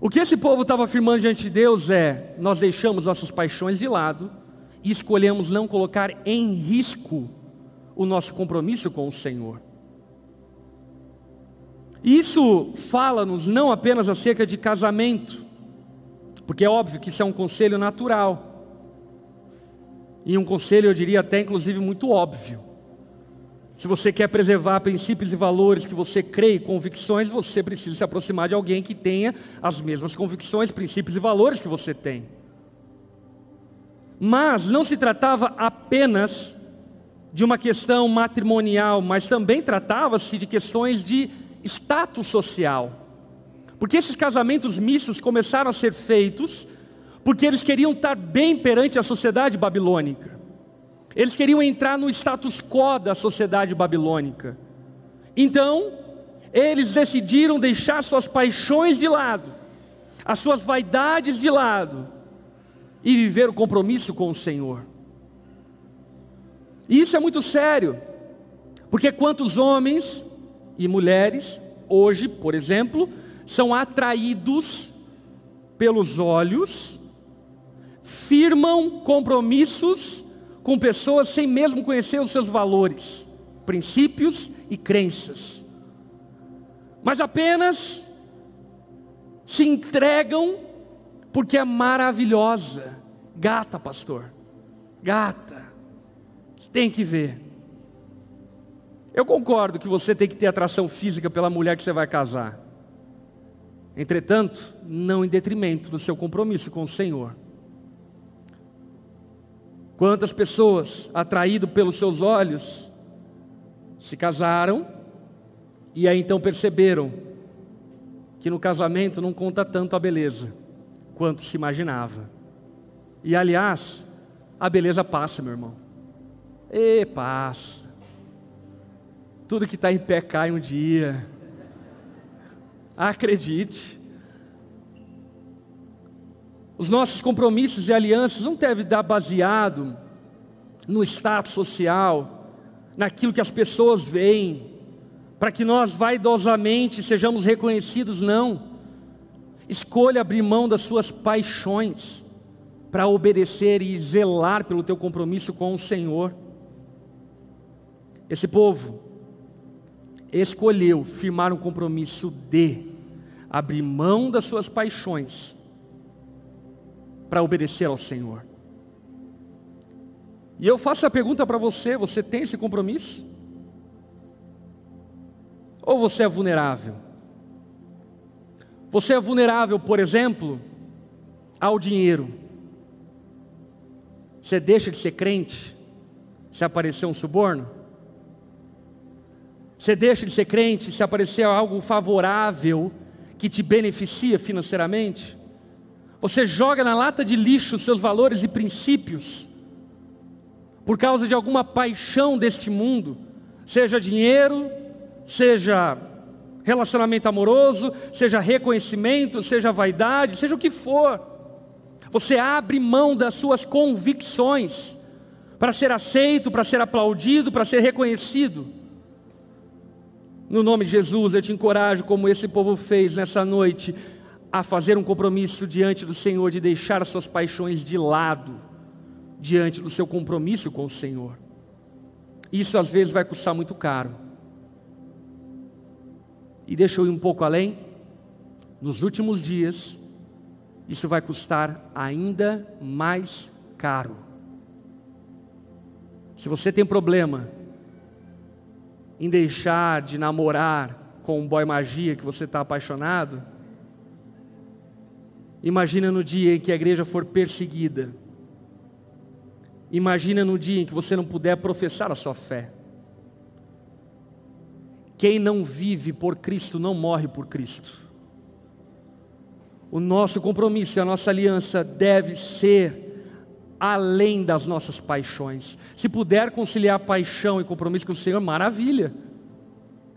o que esse povo estava afirmando diante de Deus é: nós deixamos nossas paixões de lado e escolhemos não colocar em risco o nosso compromisso com o Senhor. Isso fala-nos não apenas acerca de casamento, porque é óbvio que isso é um conselho natural, e um conselho, eu diria até inclusive muito óbvio. Se você quer preservar princípios e valores que você crê e convicções, você precisa se aproximar de alguém que tenha as mesmas convicções, princípios e valores que você tem. Mas não se tratava apenas de uma questão matrimonial, mas também tratava-se de questões de status social. Porque esses casamentos mistos começaram a ser feitos porque eles queriam estar bem perante a sociedade babilônica. Eles queriam entrar no status quo da sociedade babilônica. Então, eles decidiram deixar suas paixões de lado, as suas vaidades de lado, e viver o compromisso com o Senhor. E isso é muito sério, porque quantos homens e mulheres, hoje, por exemplo, são atraídos pelos olhos, firmam compromissos com pessoas sem mesmo conhecer os seus valores, princípios e crenças, mas apenas se entregam porque é maravilhosa. Gata, pastor. Gata. Você tem que ver. Eu concordo que você tem que ter atração física pela mulher que você vai casar. Entretanto, não em detrimento do seu compromisso com o Senhor. Quantas pessoas, atraído pelos seus olhos, se casaram e aí então perceberam que no casamento não conta tanto a beleza quanto se imaginava. E aliás, a beleza passa, meu irmão. E passa. Tudo que está em pé cai um dia. Acredite. Os nossos compromissos e alianças não devem dar baseado no status social, naquilo que as pessoas veem, para que nós vaidosamente sejamos reconhecidos, não. Escolha abrir mão das suas paixões para obedecer e zelar pelo teu compromisso com o Senhor. Esse povo escolheu firmar um compromisso de abrir mão das suas paixões para obedecer ao Senhor. E eu faço a pergunta para você: você tem esse compromisso? Ou você é vulnerável? Você é vulnerável, por exemplo, ao dinheiro. Você deixa de ser crente se aparecer um suborno? Você deixa de ser crente se aparecer algo favorável que te beneficia financeiramente? Você joga na lata de lixo seus valores e princípios por causa de alguma paixão deste mundo, seja dinheiro, seja relacionamento amoroso, seja reconhecimento, seja vaidade, seja o que for. Você abre mão das suas convicções para ser aceito, para ser aplaudido, para ser reconhecido. No nome de Jesus, eu te encorajo, como esse povo fez nessa noite, a fazer um compromisso diante do Senhor de deixar as suas paixões de lado, diante do seu compromisso com o Senhor. Isso às vezes vai custar muito caro. E deixa eu ir um pouco além. Nos últimos dias, isso vai custar ainda mais caro. Se você tem problema em deixar de namorar com um boy magia que você está apaixonado, Imagina no dia em que a igreja for perseguida. Imagina no dia em que você não puder professar a sua fé. Quem não vive por Cristo não morre por Cristo. O nosso compromisso e a nossa aliança deve ser além das nossas paixões. Se puder conciliar paixão e compromisso com o Senhor, maravilha.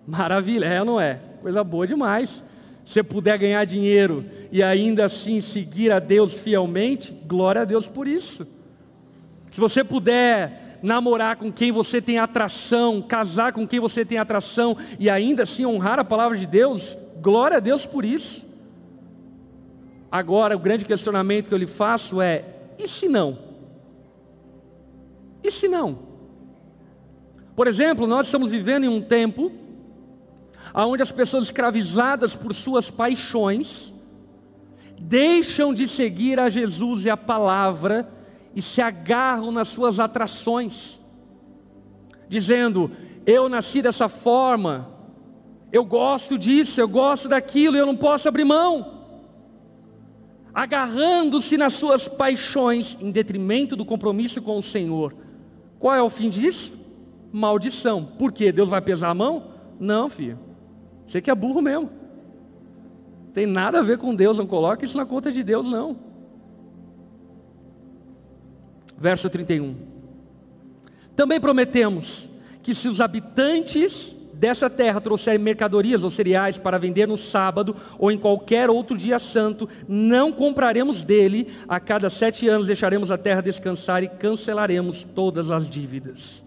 Maravilha, é ou não é? Coisa boa demais você puder ganhar dinheiro e ainda assim seguir a Deus fielmente, glória a Deus por isso. Se você puder namorar com quem você tem atração, casar com quem você tem atração e ainda assim honrar a palavra de Deus, glória a Deus por isso. Agora, o grande questionamento que eu lhe faço é: e se não? E se não? Por exemplo, nós estamos vivendo em um tempo onde as pessoas escravizadas por suas paixões deixam de seguir a Jesus e a palavra e se agarram nas suas atrações, dizendo: Eu nasci dessa forma, eu gosto disso, eu gosto daquilo, eu não posso abrir mão. Agarrando-se nas suas paixões em detrimento do compromisso com o Senhor. Qual é o fim disso? Maldição. Por quê? Deus vai pesar a mão? Não, filho. Você que é burro mesmo. Tem nada a ver com Deus, não coloque isso na conta de Deus, não. Verso 31. Também prometemos que se os habitantes dessa terra trouxerem mercadorias ou cereais para vender no sábado ou em qualquer outro dia santo, não compraremos dele, a cada sete anos deixaremos a terra descansar e cancelaremos todas as dívidas.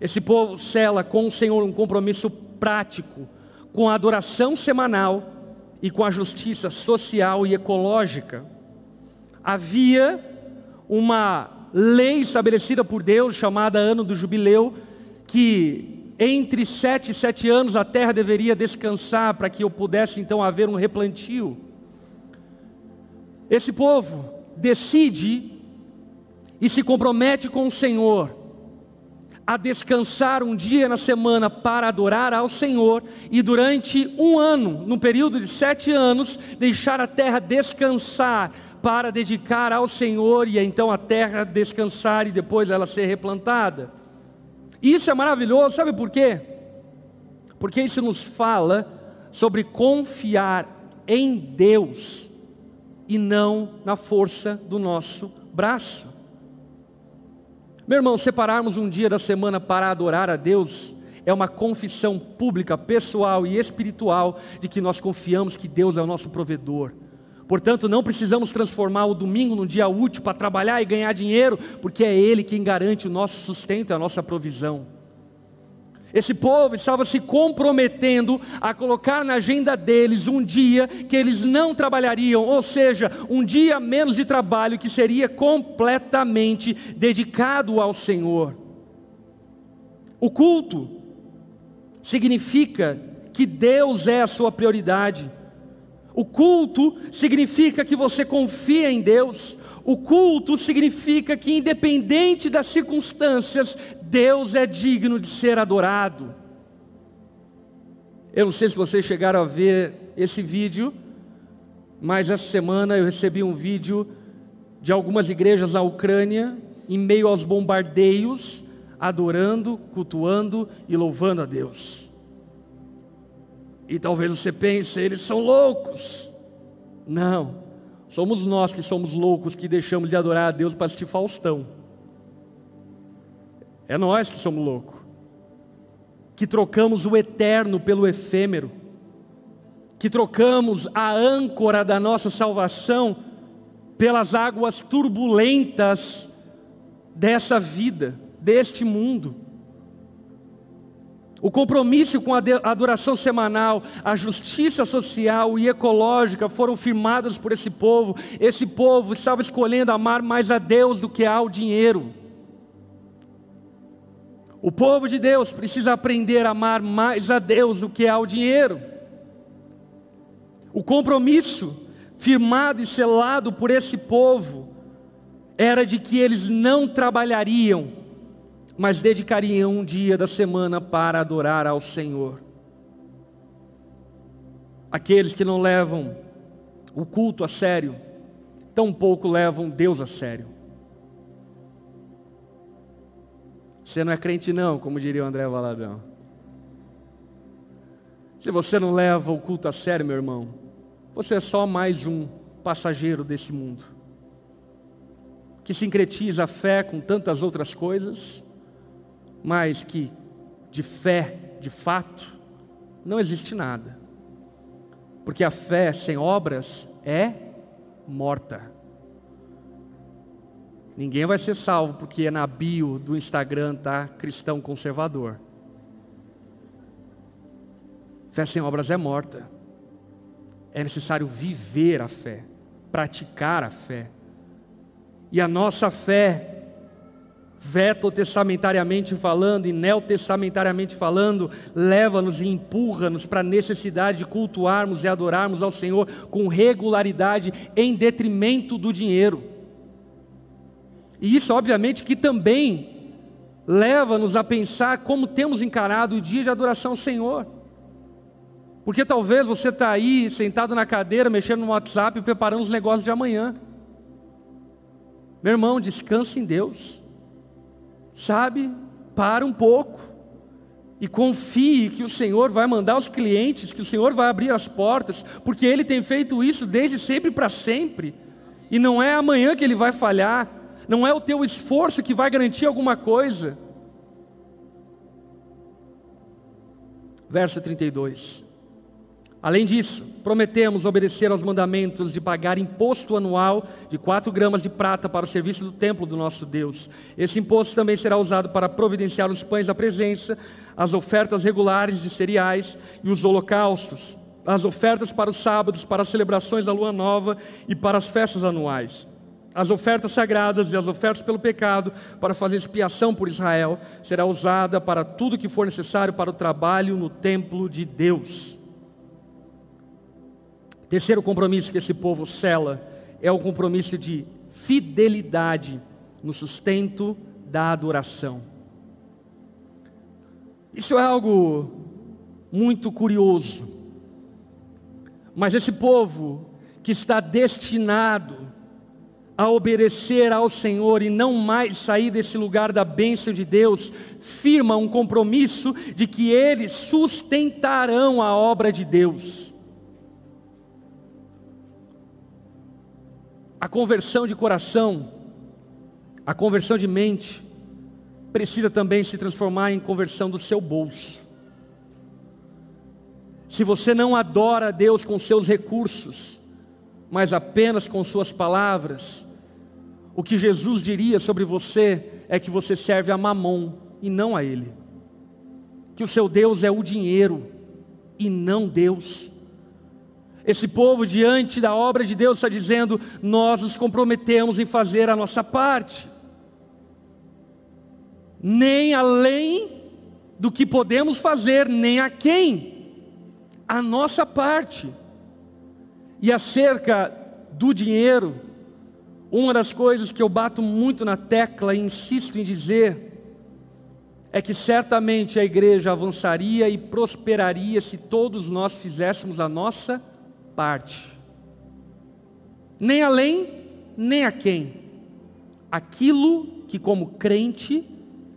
Esse povo cela com o Senhor um compromisso prático, com a adoração semanal e com a justiça social e ecológica. Havia uma lei estabelecida por Deus, chamada Ano do Jubileu, que entre sete e sete anos a terra deveria descansar para que eu pudesse então haver um replantio. Esse povo decide e se compromete com o Senhor a descansar um dia na semana para adorar ao Senhor e durante um ano, no período de sete anos, deixar a terra descansar para dedicar ao Senhor e então a terra descansar e depois ela ser replantada. Isso é maravilhoso, sabe por quê? Porque isso nos fala sobre confiar em Deus e não na força do nosso braço. Meu irmão, separarmos um dia da semana para adorar a Deus é uma confissão pública, pessoal e espiritual de que nós confiamos que Deus é o nosso provedor. Portanto, não precisamos transformar o domingo num dia útil para trabalhar e ganhar dinheiro, porque é Ele quem garante o nosso sustento e a nossa provisão. Esse povo estava se comprometendo a colocar na agenda deles um dia que eles não trabalhariam, ou seja, um dia menos de trabalho que seria completamente dedicado ao Senhor. O culto significa que Deus é a sua prioridade. O culto significa que você confia em Deus. O culto significa que, independente das circunstâncias, Deus é digno de ser adorado. Eu não sei se vocês chegaram a ver esse vídeo, mas essa semana eu recebi um vídeo de algumas igrejas na Ucrânia, em meio aos bombardeios, adorando, cultuando e louvando a Deus. E talvez você pense, eles são loucos. Não. Somos nós que somos loucos que deixamos de adorar a Deus para assistir Faustão. É nós que somos loucos. Que trocamos o eterno pelo efêmero. Que trocamos a âncora da nossa salvação pelas águas turbulentas dessa vida, deste mundo. O compromisso com a adoração semanal, a justiça social e ecológica foram firmadas por esse povo. Esse povo estava escolhendo amar mais a Deus do que ao dinheiro. O povo de Deus precisa aprender a amar mais a Deus do que ao dinheiro. O compromisso firmado e selado por esse povo era de que eles não trabalhariam mas dedicariam um dia da semana para adorar ao Senhor. Aqueles que não levam o culto a sério, tampouco levam Deus a sério. Você não é crente, não, como diria o André Valadão. Se você não leva o culto a sério, meu irmão, você é só mais um passageiro desse mundo que sincretiza a fé com tantas outras coisas mas que de fé, de fato, não existe nada. Porque a fé sem obras é morta. Ninguém vai ser salvo porque é na bio do Instagram tá cristão conservador. Fé sem obras é morta. É necessário viver a fé, praticar a fé. E a nossa fé veto-testamentariamente falando e neotestamentariamente falando, leva-nos e empurra-nos para a necessidade de cultuarmos e adorarmos ao Senhor com regularidade em detrimento do dinheiro. E isso, obviamente, que também leva-nos a pensar como temos encarado o dia de adoração ao Senhor. Porque talvez você está aí, sentado na cadeira, mexendo no WhatsApp, preparando os negócios de amanhã. Meu irmão, descanse em Deus sabe, para um pouco e confie que o Senhor vai mandar os clientes, que o Senhor vai abrir as portas, porque Ele tem feito isso desde sempre para sempre, e não é amanhã que Ele vai falhar, não é o teu esforço que vai garantir alguma coisa. Verso 32. Além disso, prometemos obedecer aos mandamentos de pagar imposto anual de 4 gramas de prata para o serviço do templo do nosso Deus. Esse imposto também será usado para providenciar os pães da presença, as ofertas regulares de cereais e os holocaustos, as ofertas para os sábados, para as celebrações da lua nova e para as festas anuais. As ofertas sagradas e as ofertas pelo pecado, para fazer expiação por Israel, será usada para tudo que for necessário para o trabalho no templo de Deus. Terceiro compromisso que esse povo cela é o compromisso de fidelidade no sustento da adoração. Isso é algo muito curioso. Mas esse povo que está destinado a obedecer ao Senhor e não mais sair desse lugar da bênção de Deus, firma um compromisso de que eles sustentarão a obra de Deus. A conversão de coração, a conversão de mente, precisa também se transformar em conversão do seu bolso. Se você não adora a Deus com seus recursos, mas apenas com suas palavras, o que Jesus diria sobre você é que você serve a Mamon e não a Ele. Que o seu Deus é o dinheiro e não Deus. Esse povo, diante da obra de Deus, está dizendo: nós nos comprometemos em fazer a nossa parte, nem além do que podemos fazer, nem a quem, a nossa parte. E acerca do dinheiro, uma das coisas que eu bato muito na tecla e insisto em dizer, é que certamente a igreja avançaria e prosperaria se todos nós fizéssemos a nossa parte. Nem além, nem a quem. Aquilo que, como crente,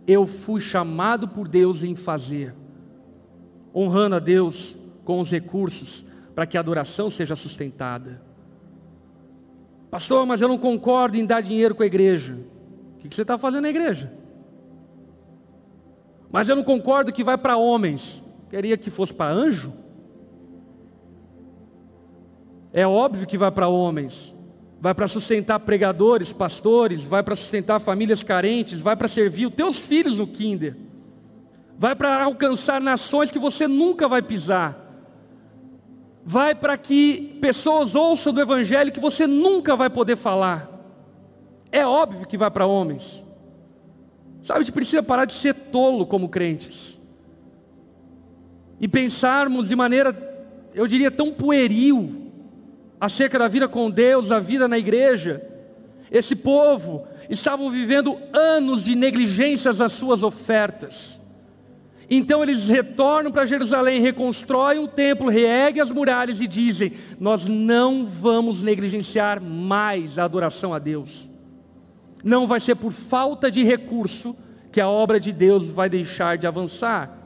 eu fui chamado por Deus em fazer, honrando a Deus com os recursos para que a adoração seja sustentada. Pastor, mas eu não concordo em dar dinheiro com a igreja. O que você está fazendo na igreja? Mas eu não concordo que vai para homens. Queria que fosse para anjo? É óbvio que vai para homens, vai para sustentar pregadores, pastores, vai para sustentar famílias carentes, vai para servir os teus filhos no kinder, vai para alcançar nações que você nunca vai pisar, vai para que pessoas ouçam do evangelho que você nunca vai poder falar. É óbvio que vai para homens. Sabe, a gente precisa parar de ser tolo como crentes. E pensarmos de maneira, eu diria, tão pueril acerca da vida com Deus, da vida na igreja. Esse povo estavam vivendo anos de negligências às suas ofertas. Então eles retornam para Jerusalém, reconstroem o templo, reerguem as muralhas e dizem: Nós não vamos negligenciar mais a adoração a Deus. Não vai ser por falta de recurso que a obra de Deus vai deixar de avançar,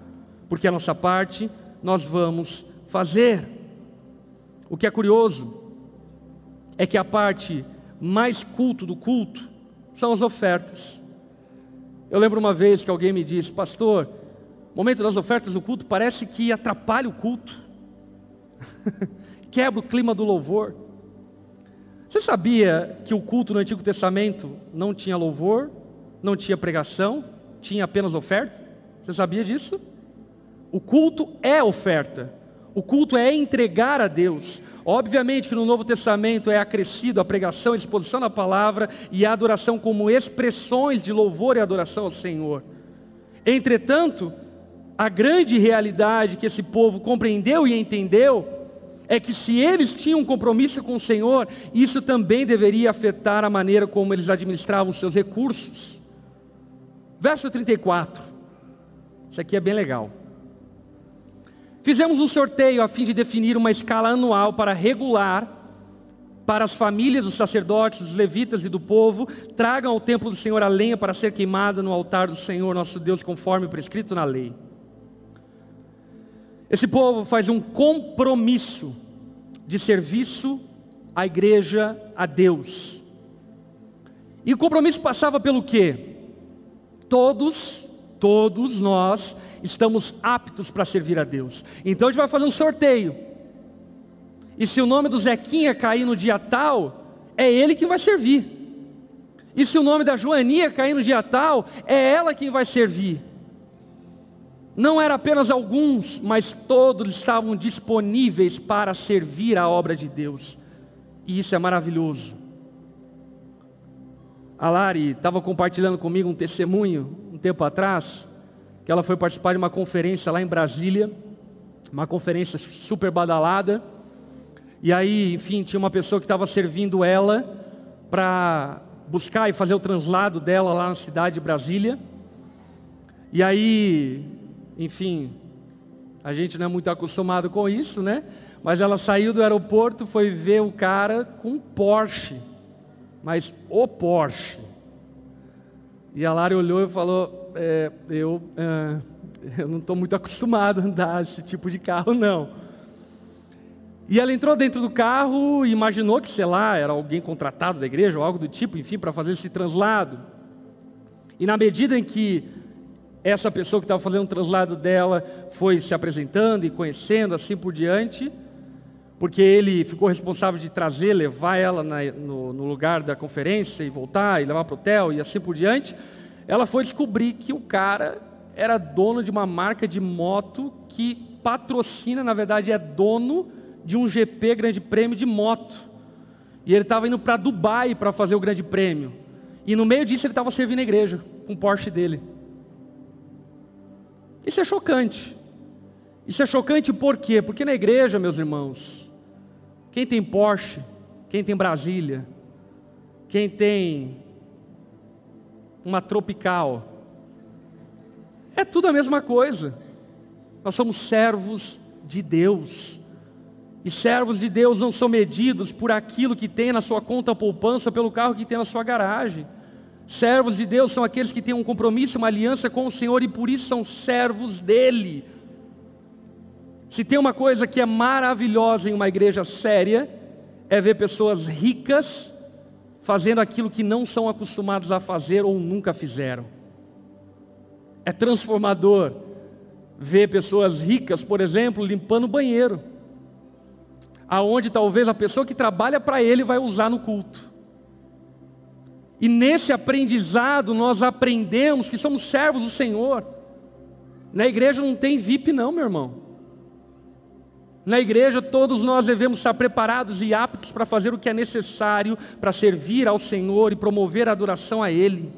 porque a nossa parte nós vamos fazer. O que é curioso é que a parte mais culto do culto são as ofertas. Eu lembro uma vez que alguém me disse, pastor, o momento das ofertas do culto parece que atrapalha o culto, quebra o clima do louvor. Você sabia que o culto no Antigo Testamento não tinha louvor, não tinha pregação, tinha apenas oferta? Você sabia disso? O culto é oferta, o culto é entregar a Deus. Obviamente que no Novo Testamento é acrescido a pregação, a exposição da palavra e a adoração como expressões de louvor e adoração ao Senhor. Entretanto, a grande realidade que esse povo compreendeu e entendeu é que se eles tinham um compromisso com o Senhor, isso também deveria afetar a maneira como eles administravam seus recursos. Verso 34. Isso aqui é bem legal. Fizemos um sorteio a fim de definir uma escala anual para regular para as famílias dos sacerdotes, dos levitas e do povo, tragam ao templo do Senhor a lenha para ser queimada no altar do Senhor nosso Deus, conforme prescrito na lei. Esse povo faz um compromisso de serviço à igreja, a Deus. E o compromisso passava pelo quê? Todos, todos nós estamos aptos para servir a Deus. Então a gente vai fazer um sorteio. E se o nome do Zequinha cair no dia tal, é ele que vai servir. E se o nome da Joaninha cair no dia tal, é ela quem vai servir. Não era apenas alguns, mas todos estavam disponíveis para servir a obra de Deus. E isso é maravilhoso. A Lari estava compartilhando comigo um testemunho tempo atrás que ela foi participar de uma conferência lá em Brasília, uma conferência super badalada. E aí, enfim, tinha uma pessoa que estava servindo ela para buscar e fazer o translado dela lá na cidade de Brasília. E aí, enfim, a gente não é muito acostumado com isso, né? Mas ela saiu do aeroporto, foi ver o cara com um Porsche, mas o Porsche. E a Lara olhou e falou: é, eu, é, eu não estou muito acostumado a andar esse tipo de carro, não. E ela entrou dentro do carro e imaginou que, sei lá, era alguém contratado da igreja ou algo do tipo, enfim, para fazer esse translado. E na medida em que essa pessoa que estava fazendo o translado dela foi se apresentando e conhecendo, assim por diante, porque ele ficou responsável de trazer, levar ela na, no, no lugar da conferência e voltar, e levar para o hotel e assim por diante, ela foi descobrir que o cara era dono de uma marca de moto que patrocina, na verdade, é dono de um GP Grande Prêmio de moto. E ele estava indo para Dubai para fazer o Grande Prêmio. E no meio disso ele estava servindo a igreja com o Porsche dele. Isso é chocante. Isso é chocante por quê? Porque na igreja, meus irmãos, quem tem Porsche, quem tem Brasília, quem tem uma tropical, é tudo a mesma coisa. Nós somos servos de Deus. E servos de Deus não são medidos por aquilo que tem na sua conta poupança, pelo carro que tem na sua garagem. Servos de Deus são aqueles que têm um compromisso, uma aliança com o Senhor e por isso são servos dele. Se tem uma coisa que é maravilhosa em uma igreja séria, é ver pessoas ricas fazendo aquilo que não são acostumados a fazer ou nunca fizeram. É transformador ver pessoas ricas, por exemplo, limpando o banheiro aonde talvez a pessoa que trabalha para ele vai usar no culto. E nesse aprendizado nós aprendemos que somos servos do Senhor. Na igreja não tem VIP não, meu irmão. Na igreja todos nós devemos estar preparados e aptos para fazer o que é necessário para servir ao Senhor e promover a adoração a Ele.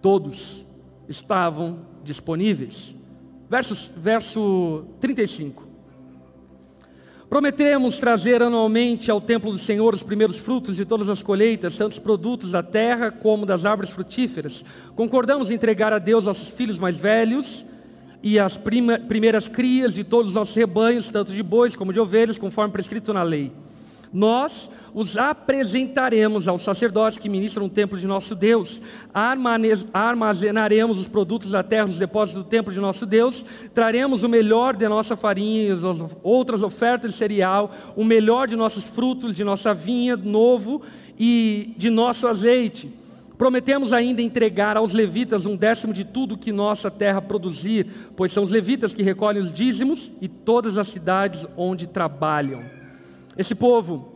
Todos estavam disponíveis. Verso, verso 35. Prometemos trazer anualmente ao templo do Senhor os primeiros frutos de todas as colheitas, tanto os produtos da terra como das árvores frutíferas. Concordamos em entregar a Deus nossos filhos mais velhos e as primeiras crias de todos os nossos rebanhos, tanto de bois como de ovelhas, conforme prescrito na lei. Nós os apresentaremos aos sacerdotes que ministram o templo de nosso Deus, armazenaremos os produtos da terra nos depósitos do templo de nosso Deus, traremos o melhor de nossa farinha as outras ofertas de cereal, o melhor de nossos frutos, de nossa vinha novo e de nosso azeite. Prometemos ainda entregar aos levitas um décimo de tudo que nossa terra produzir, pois são os levitas que recolhem os dízimos e todas as cidades onde trabalham. Esse povo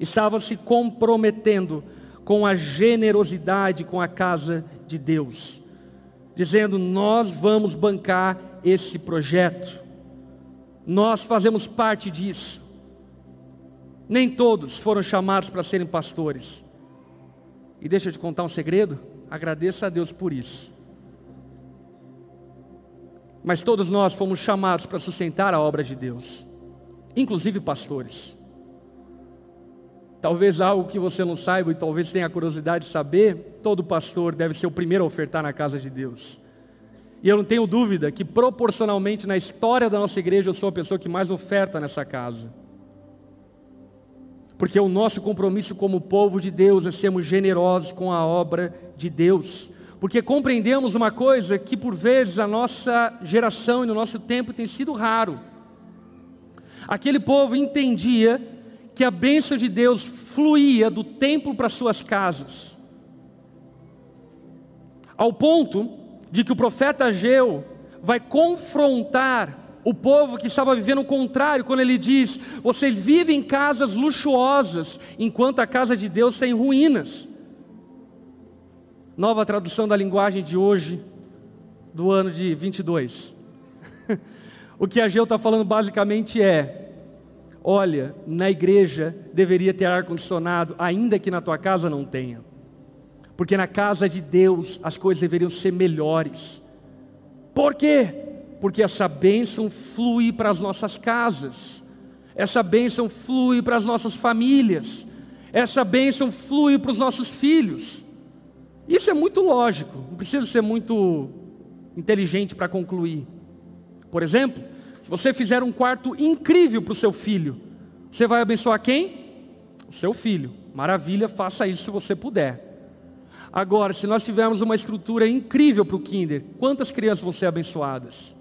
estava se comprometendo com a generosidade com a casa de Deus, dizendo: Nós vamos bancar esse projeto, nós fazemos parte disso. Nem todos foram chamados para serem pastores. E deixa eu te contar um segredo, agradeça a Deus por isso. Mas todos nós fomos chamados para sustentar a obra de Deus, inclusive pastores. Talvez algo que você não saiba e talvez tenha curiosidade de saber, todo pastor deve ser o primeiro a ofertar na casa de Deus. E eu não tenho dúvida que proporcionalmente na história da nossa igreja eu sou a pessoa que mais oferta nessa casa. Porque o nosso compromisso como povo de Deus é sermos generosos com a obra de Deus. Porque compreendemos uma coisa que por vezes a nossa geração e no nosso tempo tem sido raro. Aquele povo entendia que a bênção de Deus fluía do templo para suas casas, ao ponto de que o profeta Ageu vai confrontar o povo que estava vivendo o contrário, quando ele diz: Vocês vivem em casas luxuosas, enquanto a casa de Deus está em ruínas. Nova tradução da linguagem de hoje, do ano de 22. o que Ageu está falando basicamente é: Olha, na igreja deveria ter ar-condicionado, ainda que na tua casa não tenha. Porque na casa de Deus as coisas deveriam ser melhores. Por quê? Porque essa bênção flui para as nossas casas, essa bênção flui para as nossas famílias, essa bênção flui para os nossos filhos. Isso é muito lógico, não precisa ser muito inteligente para concluir. Por exemplo, se você fizer um quarto incrível para o seu filho, você vai abençoar quem? O seu filho. Maravilha, faça isso se você puder. Agora, se nós tivermos uma estrutura incrível para o Kinder, quantas crianças vão ser abençoadas?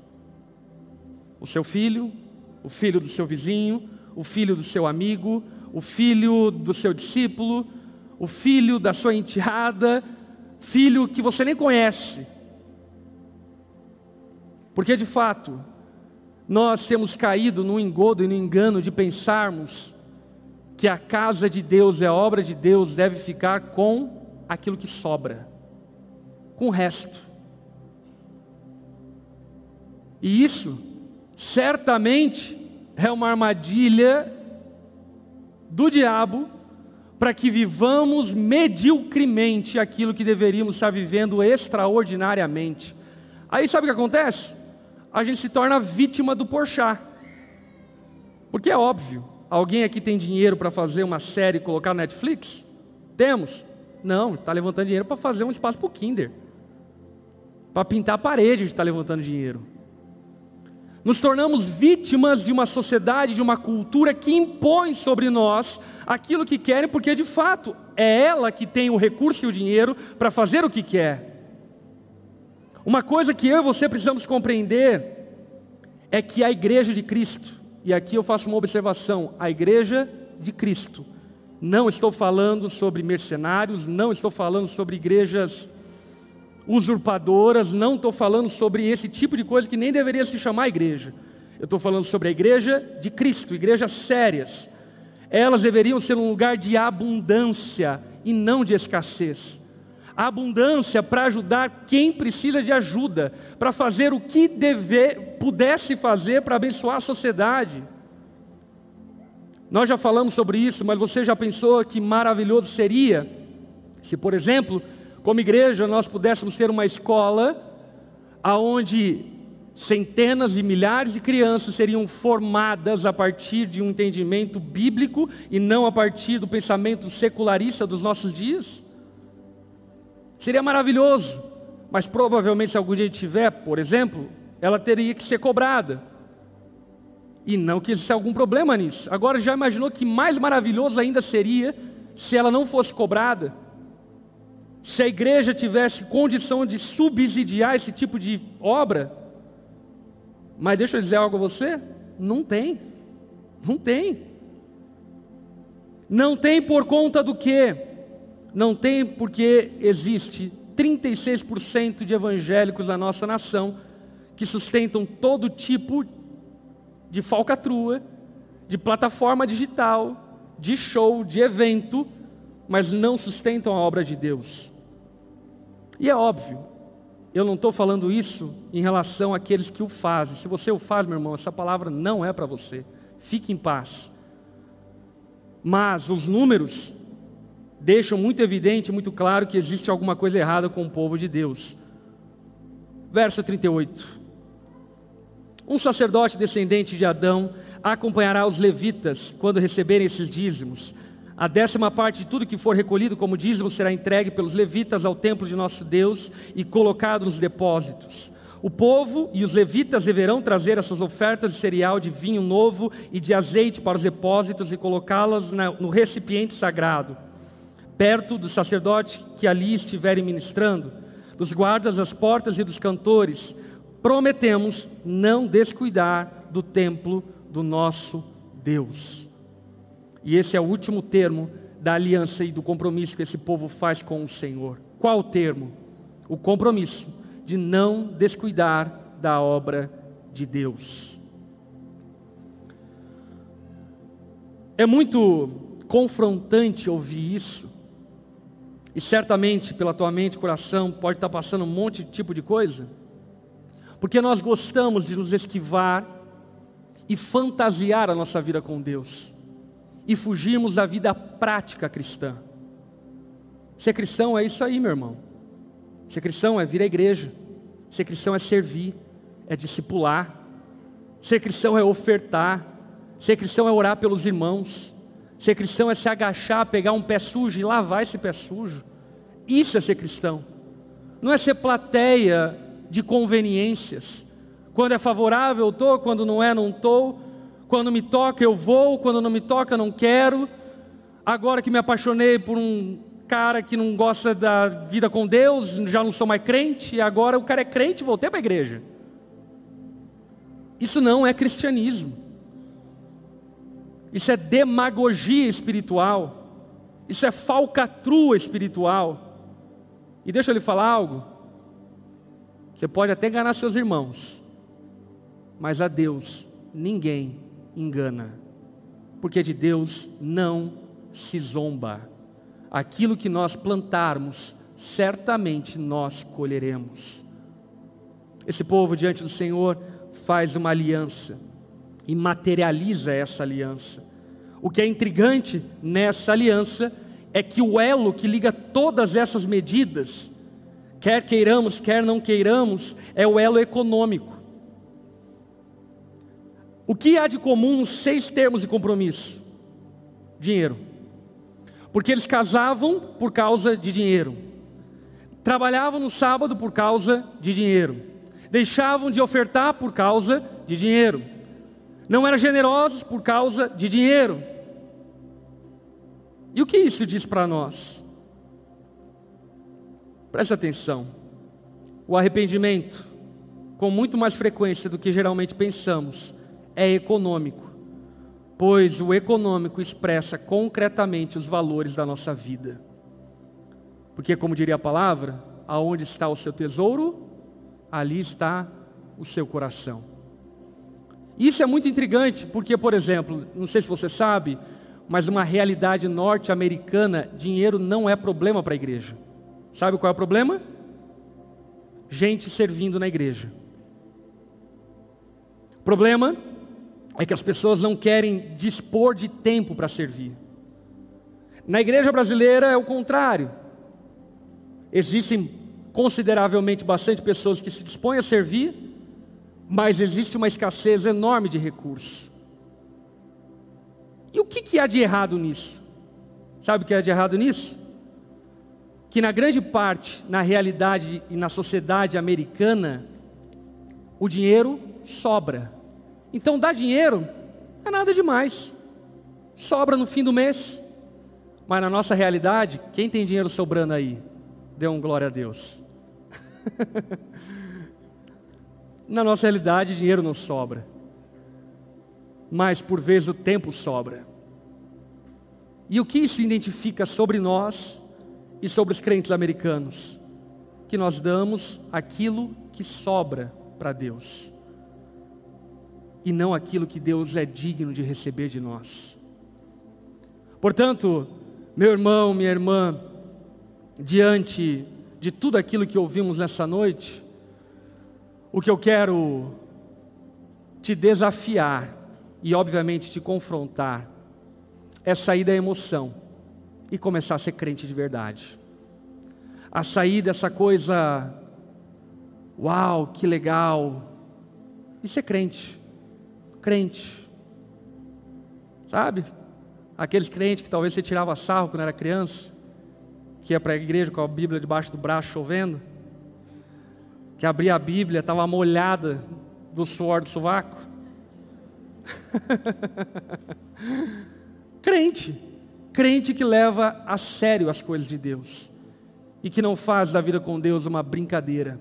O seu filho, o filho do seu vizinho, o filho do seu amigo, o filho do seu discípulo, o filho da sua enteada, filho que você nem conhece. Porque de fato, nós temos caído no engodo e no engano de pensarmos que a casa de Deus é a obra de Deus, deve ficar com aquilo que sobra, com o resto. E isso, certamente, é uma armadilha do diabo para que vivamos mediocremente aquilo que deveríamos estar vivendo extraordinariamente. Aí sabe o que acontece? A gente se torna vítima do porchá. Porque é óbvio, alguém aqui tem dinheiro para fazer uma série e colocar no Netflix? Temos. Não, está levantando dinheiro para fazer um espaço para o Kinder. Para pintar a parede, a gente está levantando dinheiro nos tornamos vítimas de uma sociedade, de uma cultura que impõe sobre nós aquilo que querem, porque de fato é ela que tem o recurso e o dinheiro para fazer o que quer. Uma coisa que eu e você precisamos compreender é que a igreja de Cristo, e aqui eu faço uma observação, a igreja de Cristo, não estou falando sobre mercenários, não estou falando sobre igrejas usurpadoras, não estou falando sobre esse tipo de coisa que nem deveria se chamar igreja. Eu estou falando sobre a igreja de Cristo, igrejas sérias. Elas deveriam ser um lugar de abundância e não de escassez. abundância para ajudar quem precisa de ajuda, para fazer o que dever, pudesse fazer para abençoar a sociedade. Nós já falamos sobre isso, mas você já pensou que maravilhoso seria se, por exemplo, como igreja, nós pudéssemos ter uma escola aonde centenas e milhares de crianças seriam formadas a partir de um entendimento bíblico e não a partir do pensamento secularista dos nossos dias? Seria maravilhoso, mas provavelmente se algum dia tiver, por exemplo, ela teria que ser cobrada. E não que exista algum problema nisso. Agora já imaginou que mais maravilhoso ainda seria se ela não fosse cobrada? Se a igreja tivesse condição de subsidiar esse tipo de obra, mas deixa eu dizer algo a você: não tem, não tem. Não tem por conta do quê? Não tem porque existe 36% de evangélicos na nossa nação que sustentam todo tipo de falcatrua, de plataforma digital, de show, de evento, mas não sustentam a obra de Deus. E é óbvio, eu não estou falando isso em relação àqueles que o fazem. Se você o faz, meu irmão, essa palavra não é para você. Fique em paz. Mas os números deixam muito evidente, muito claro que existe alguma coisa errada com o povo de Deus. Verso 38. Um sacerdote descendente de Adão acompanhará os levitas quando receberem esses dízimos a décima parte de tudo que for recolhido como dízimo será entregue pelos levitas ao templo de nosso Deus e colocado nos depósitos. O povo e os levitas deverão trazer essas ofertas de cereal, de vinho novo e de azeite para os depósitos e colocá-las no recipiente sagrado, perto do sacerdote que ali estiverem ministrando, dos guardas das portas e dos cantores. Prometemos não descuidar do templo do nosso Deus. E esse é o último termo da aliança e do compromisso que esse povo faz com o Senhor. Qual o termo? O compromisso de não descuidar da obra de Deus. É muito confrontante ouvir isso. E certamente pela tua mente, coração, pode estar passando um monte de tipo de coisa. Porque nós gostamos de nos esquivar e fantasiar a nossa vida com Deus e fugirmos da vida prática cristã. Ser cristão é isso aí, meu irmão. Ser cristão é vir à igreja. Ser cristão é servir, é discipular. Ser cristão é ofertar. Ser cristão é orar pelos irmãos. Ser cristão é se agachar, pegar um pé sujo e lavar esse pé sujo. Isso é ser cristão. Não é ser plateia de conveniências. Quando é favorável, eu estou, quando não é, não estou. Quando me toca, eu vou, quando não me toca, não quero. Agora que me apaixonei por um cara que não gosta da vida com Deus, já não sou mais crente, e agora o cara é crente, voltei para a igreja. Isso não é cristianismo. isso é demagogia espiritual, isso é falcatrua espiritual. E deixa eu lhe falar algo. Você pode até enganar seus irmãos, mas a Deus ninguém engana, porque de Deus não se zomba. Aquilo que nós plantarmos, certamente nós colheremos. Esse povo diante do Senhor faz uma aliança e materializa essa aliança. O que é intrigante nessa aliança é que o elo que liga todas essas medidas, quer queiramos, quer não queiramos, é o elo econômico. O que há de comum nos seis termos de compromisso? Dinheiro. Porque eles casavam por causa de dinheiro, trabalhavam no sábado por causa de dinheiro, deixavam de ofertar por causa de dinheiro, não eram generosos por causa de dinheiro. E o que isso diz para nós? Presta atenção. O arrependimento, com muito mais frequência do que geralmente pensamos, é econômico, pois o econômico expressa concretamente os valores da nossa vida. Porque, como diria a palavra, aonde está o seu tesouro, ali está o seu coração. Isso é muito intrigante, porque, por exemplo, não sei se você sabe, mas uma realidade norte-americana, dinheiro não é problema para a igreja. Sabe qual é o problema? Gente servindo na igreja. Problema é que as pessoas não querem dispor de tempo para servir. Na igreja brasileira é o contrário. Existem consideravelmente bastante pessoas que se dispõem a servir, mas existe uma escassez enorme de recursos. E o que, que há de errado nisso? Sabe o que há de errado nisso? Que na grande parte, na realidade e na sociedade americana, o dinheiro sobra. Então, dar dinheiro é nada demais. Sobra no fim do mês. Mas na nossa realidade, quem tem dinheiro sobrando aí? Dê um glória a Deus. na nossa realidade, dinheiro não sobra. Mas por vezes o tempo sobra. E o que isso identifica sobre nós e sobre os crentes americanos? Que nós damos aquilo que sobra para Deus e não aquilo que Deus é digno de receber de nós. Portanto, meu irmão, minha irmã, diante de tudo aquilo que ouvimos nessa noite, o que eu quero te desafiar e, obviamente, te confrontar é sair da emoção e começar a ser crente de verdade. A sair dessa coisa, uau, que legal, e ser crente crente. Sabe? Aqueles crentes que talvez você tirava sarro quando era criança, que ia para a igreja com a Bíblia debaixo do braço chovendo, que abria a Bíblia, estava molhada do suor do sovaco. crente, crente que leva a sério as coisas de Deus e que não faz da vida com Deus uma brincadeira,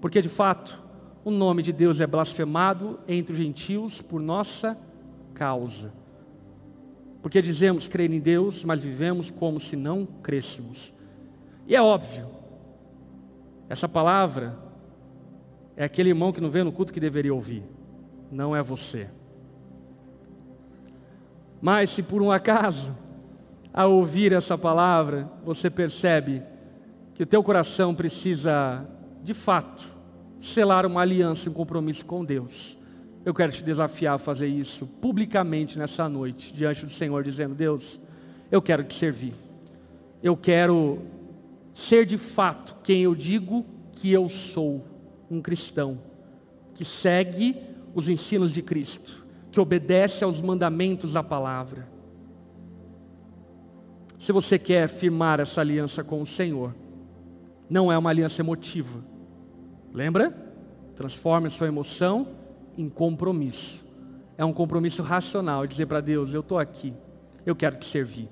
porque de fato, o nome de Deus é blasfemado entre os gentios por nossa causa. Porque dizemos crer em Deus, mas vivemos como se não crêssemos. E é óbvio, essa palavra é aquele irmão que não veio no culto que deveria ouvir, não é você. Mas se por um acaso, ao ouvir essa palavra, você percebe que o teu coração precisa, de fato, selar uma aliança, um compromisso com Deus. Eu quero te desafiar a fazer isso publicamente nessa noite, diante do Senhor, dizendo: Deus, eu quero te servir. Eu quero ser de fato quem eu digo que eu sou, um cristão, que segue os ensinos de Cristo, que obedece aos mandamentos da palavra. Se você quer firmar essa aliança com o Senhor, não é uma aliança emotiva Lembra? Transforme a sua emoção em compromisso. É um compromisso racional, dizer para Deus: Eu estou aqui, eu quero te servir,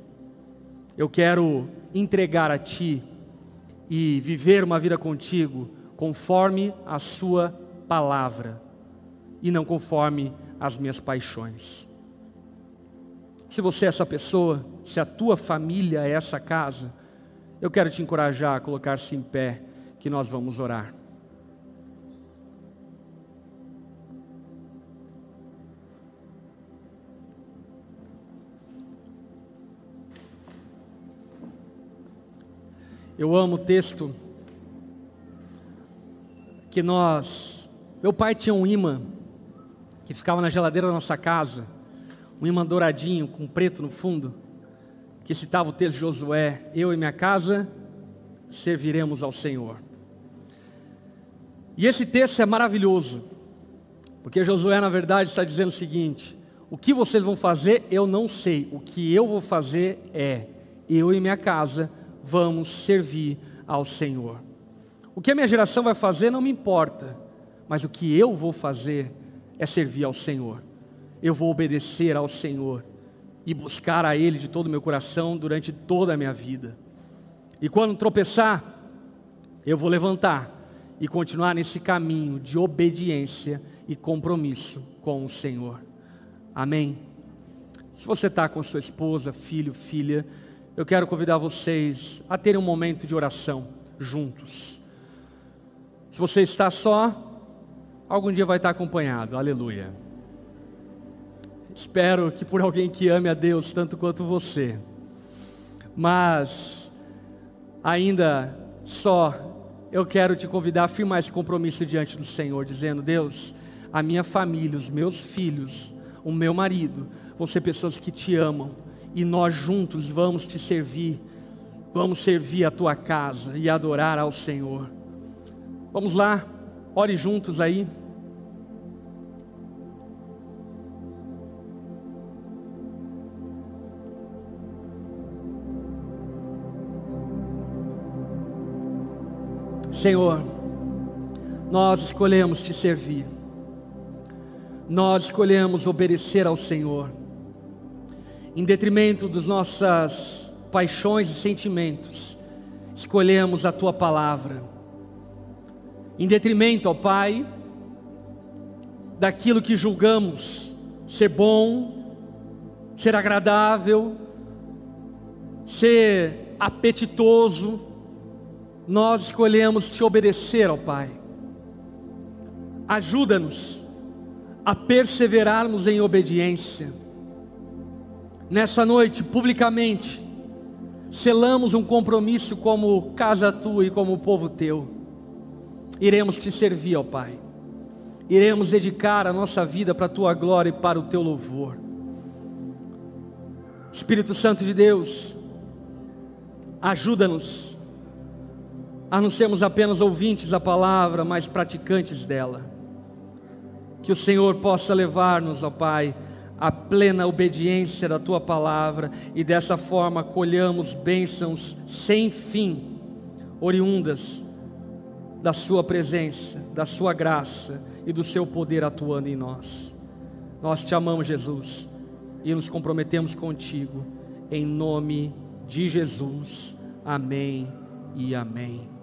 eu quero entregar a Ti e viver uma vida contigo conforme a Sua palavra e não conforme as minhas paixões. Se você é essa pessoa, se a tua família é essa casa, eu quero te encorajar a colocar-se em pé, que nós vamos orar. Eu amo o texto que nós. Meu pai tinha um imã que ficava na geladeira da nossa casa, um imã douradinho com preto no fundo, que citava o texto de Josué: Eu e minha casa serviremos ao Senhor. E esse texto é maravilhoso, porque Josué, na verdade, está dizendo o seguinte: O que vocês vão fazer, eu não sei, o que eu vou fazer é, eu e minha casa vamos servir ao Senhor. O que a minha geração vai fazer não me importa, mas o que eu vou fazer é servir ao Senhor. Eu vou obedecer ao Senhor e buscar a Ele de todo o meu coração durante toda a minha vida. E quando tropeçar, eu vou levantar e continuar nesse caminho de obediência e compromisso com o Senhor. Amém? Se você está com sua esposa, filho, filha, eu quero convidar vocês a terem um momento de oração juntos. Se você está só, algum dia vai estar acompanhado, aleluia. Espero que por alguém que ame a Deus tanto quanto você, mas ainda só, eu quero te convidar a firmar esse compromisso diante do Senhor, dizendo: Deus, a minha família, os meus filhos, o meu marido, vão ser pessoas que te amam e nós juntos vamos te servir, vamos servir a tua casa e adorar ao Senhor. Vamos lá, ore juntos aí. Senhor, nós escolhemos te servir, nós escolhemos obedecer ao Senhor em detrimento das nossas paixões e sentimentos, escolhemos a tua palavra. Em detrimento, ó Pai, daquilo que julgamos ser bom, ser agradável, ser apetitoso, nós escolhemos te obedecer, ó Pai. Ajuda-nos a perseverarmos em obediência nessa noite, publicamente, selamos um compromisso como casa tua e como povo teu. Iremos te servir, ó Pai. Iremos dedicar a nossa vida para a tua glória e para o teu louvor. Espírito Santo de Deus, ajuda-nos a não sermos apenas ouvintes da palavra, mas praticantes dela. Que o Senhor possa levar-nos, ó Pai, a plena obediência da tua palavra e dessa forma colhamos bênçãos sem fim, oriundas da sua presença, da sua graça e do seu poder atuando em nós. Nós te amamos, Jesus, e nos comprometemos contigo, em nome de Jesus. Amém e amém.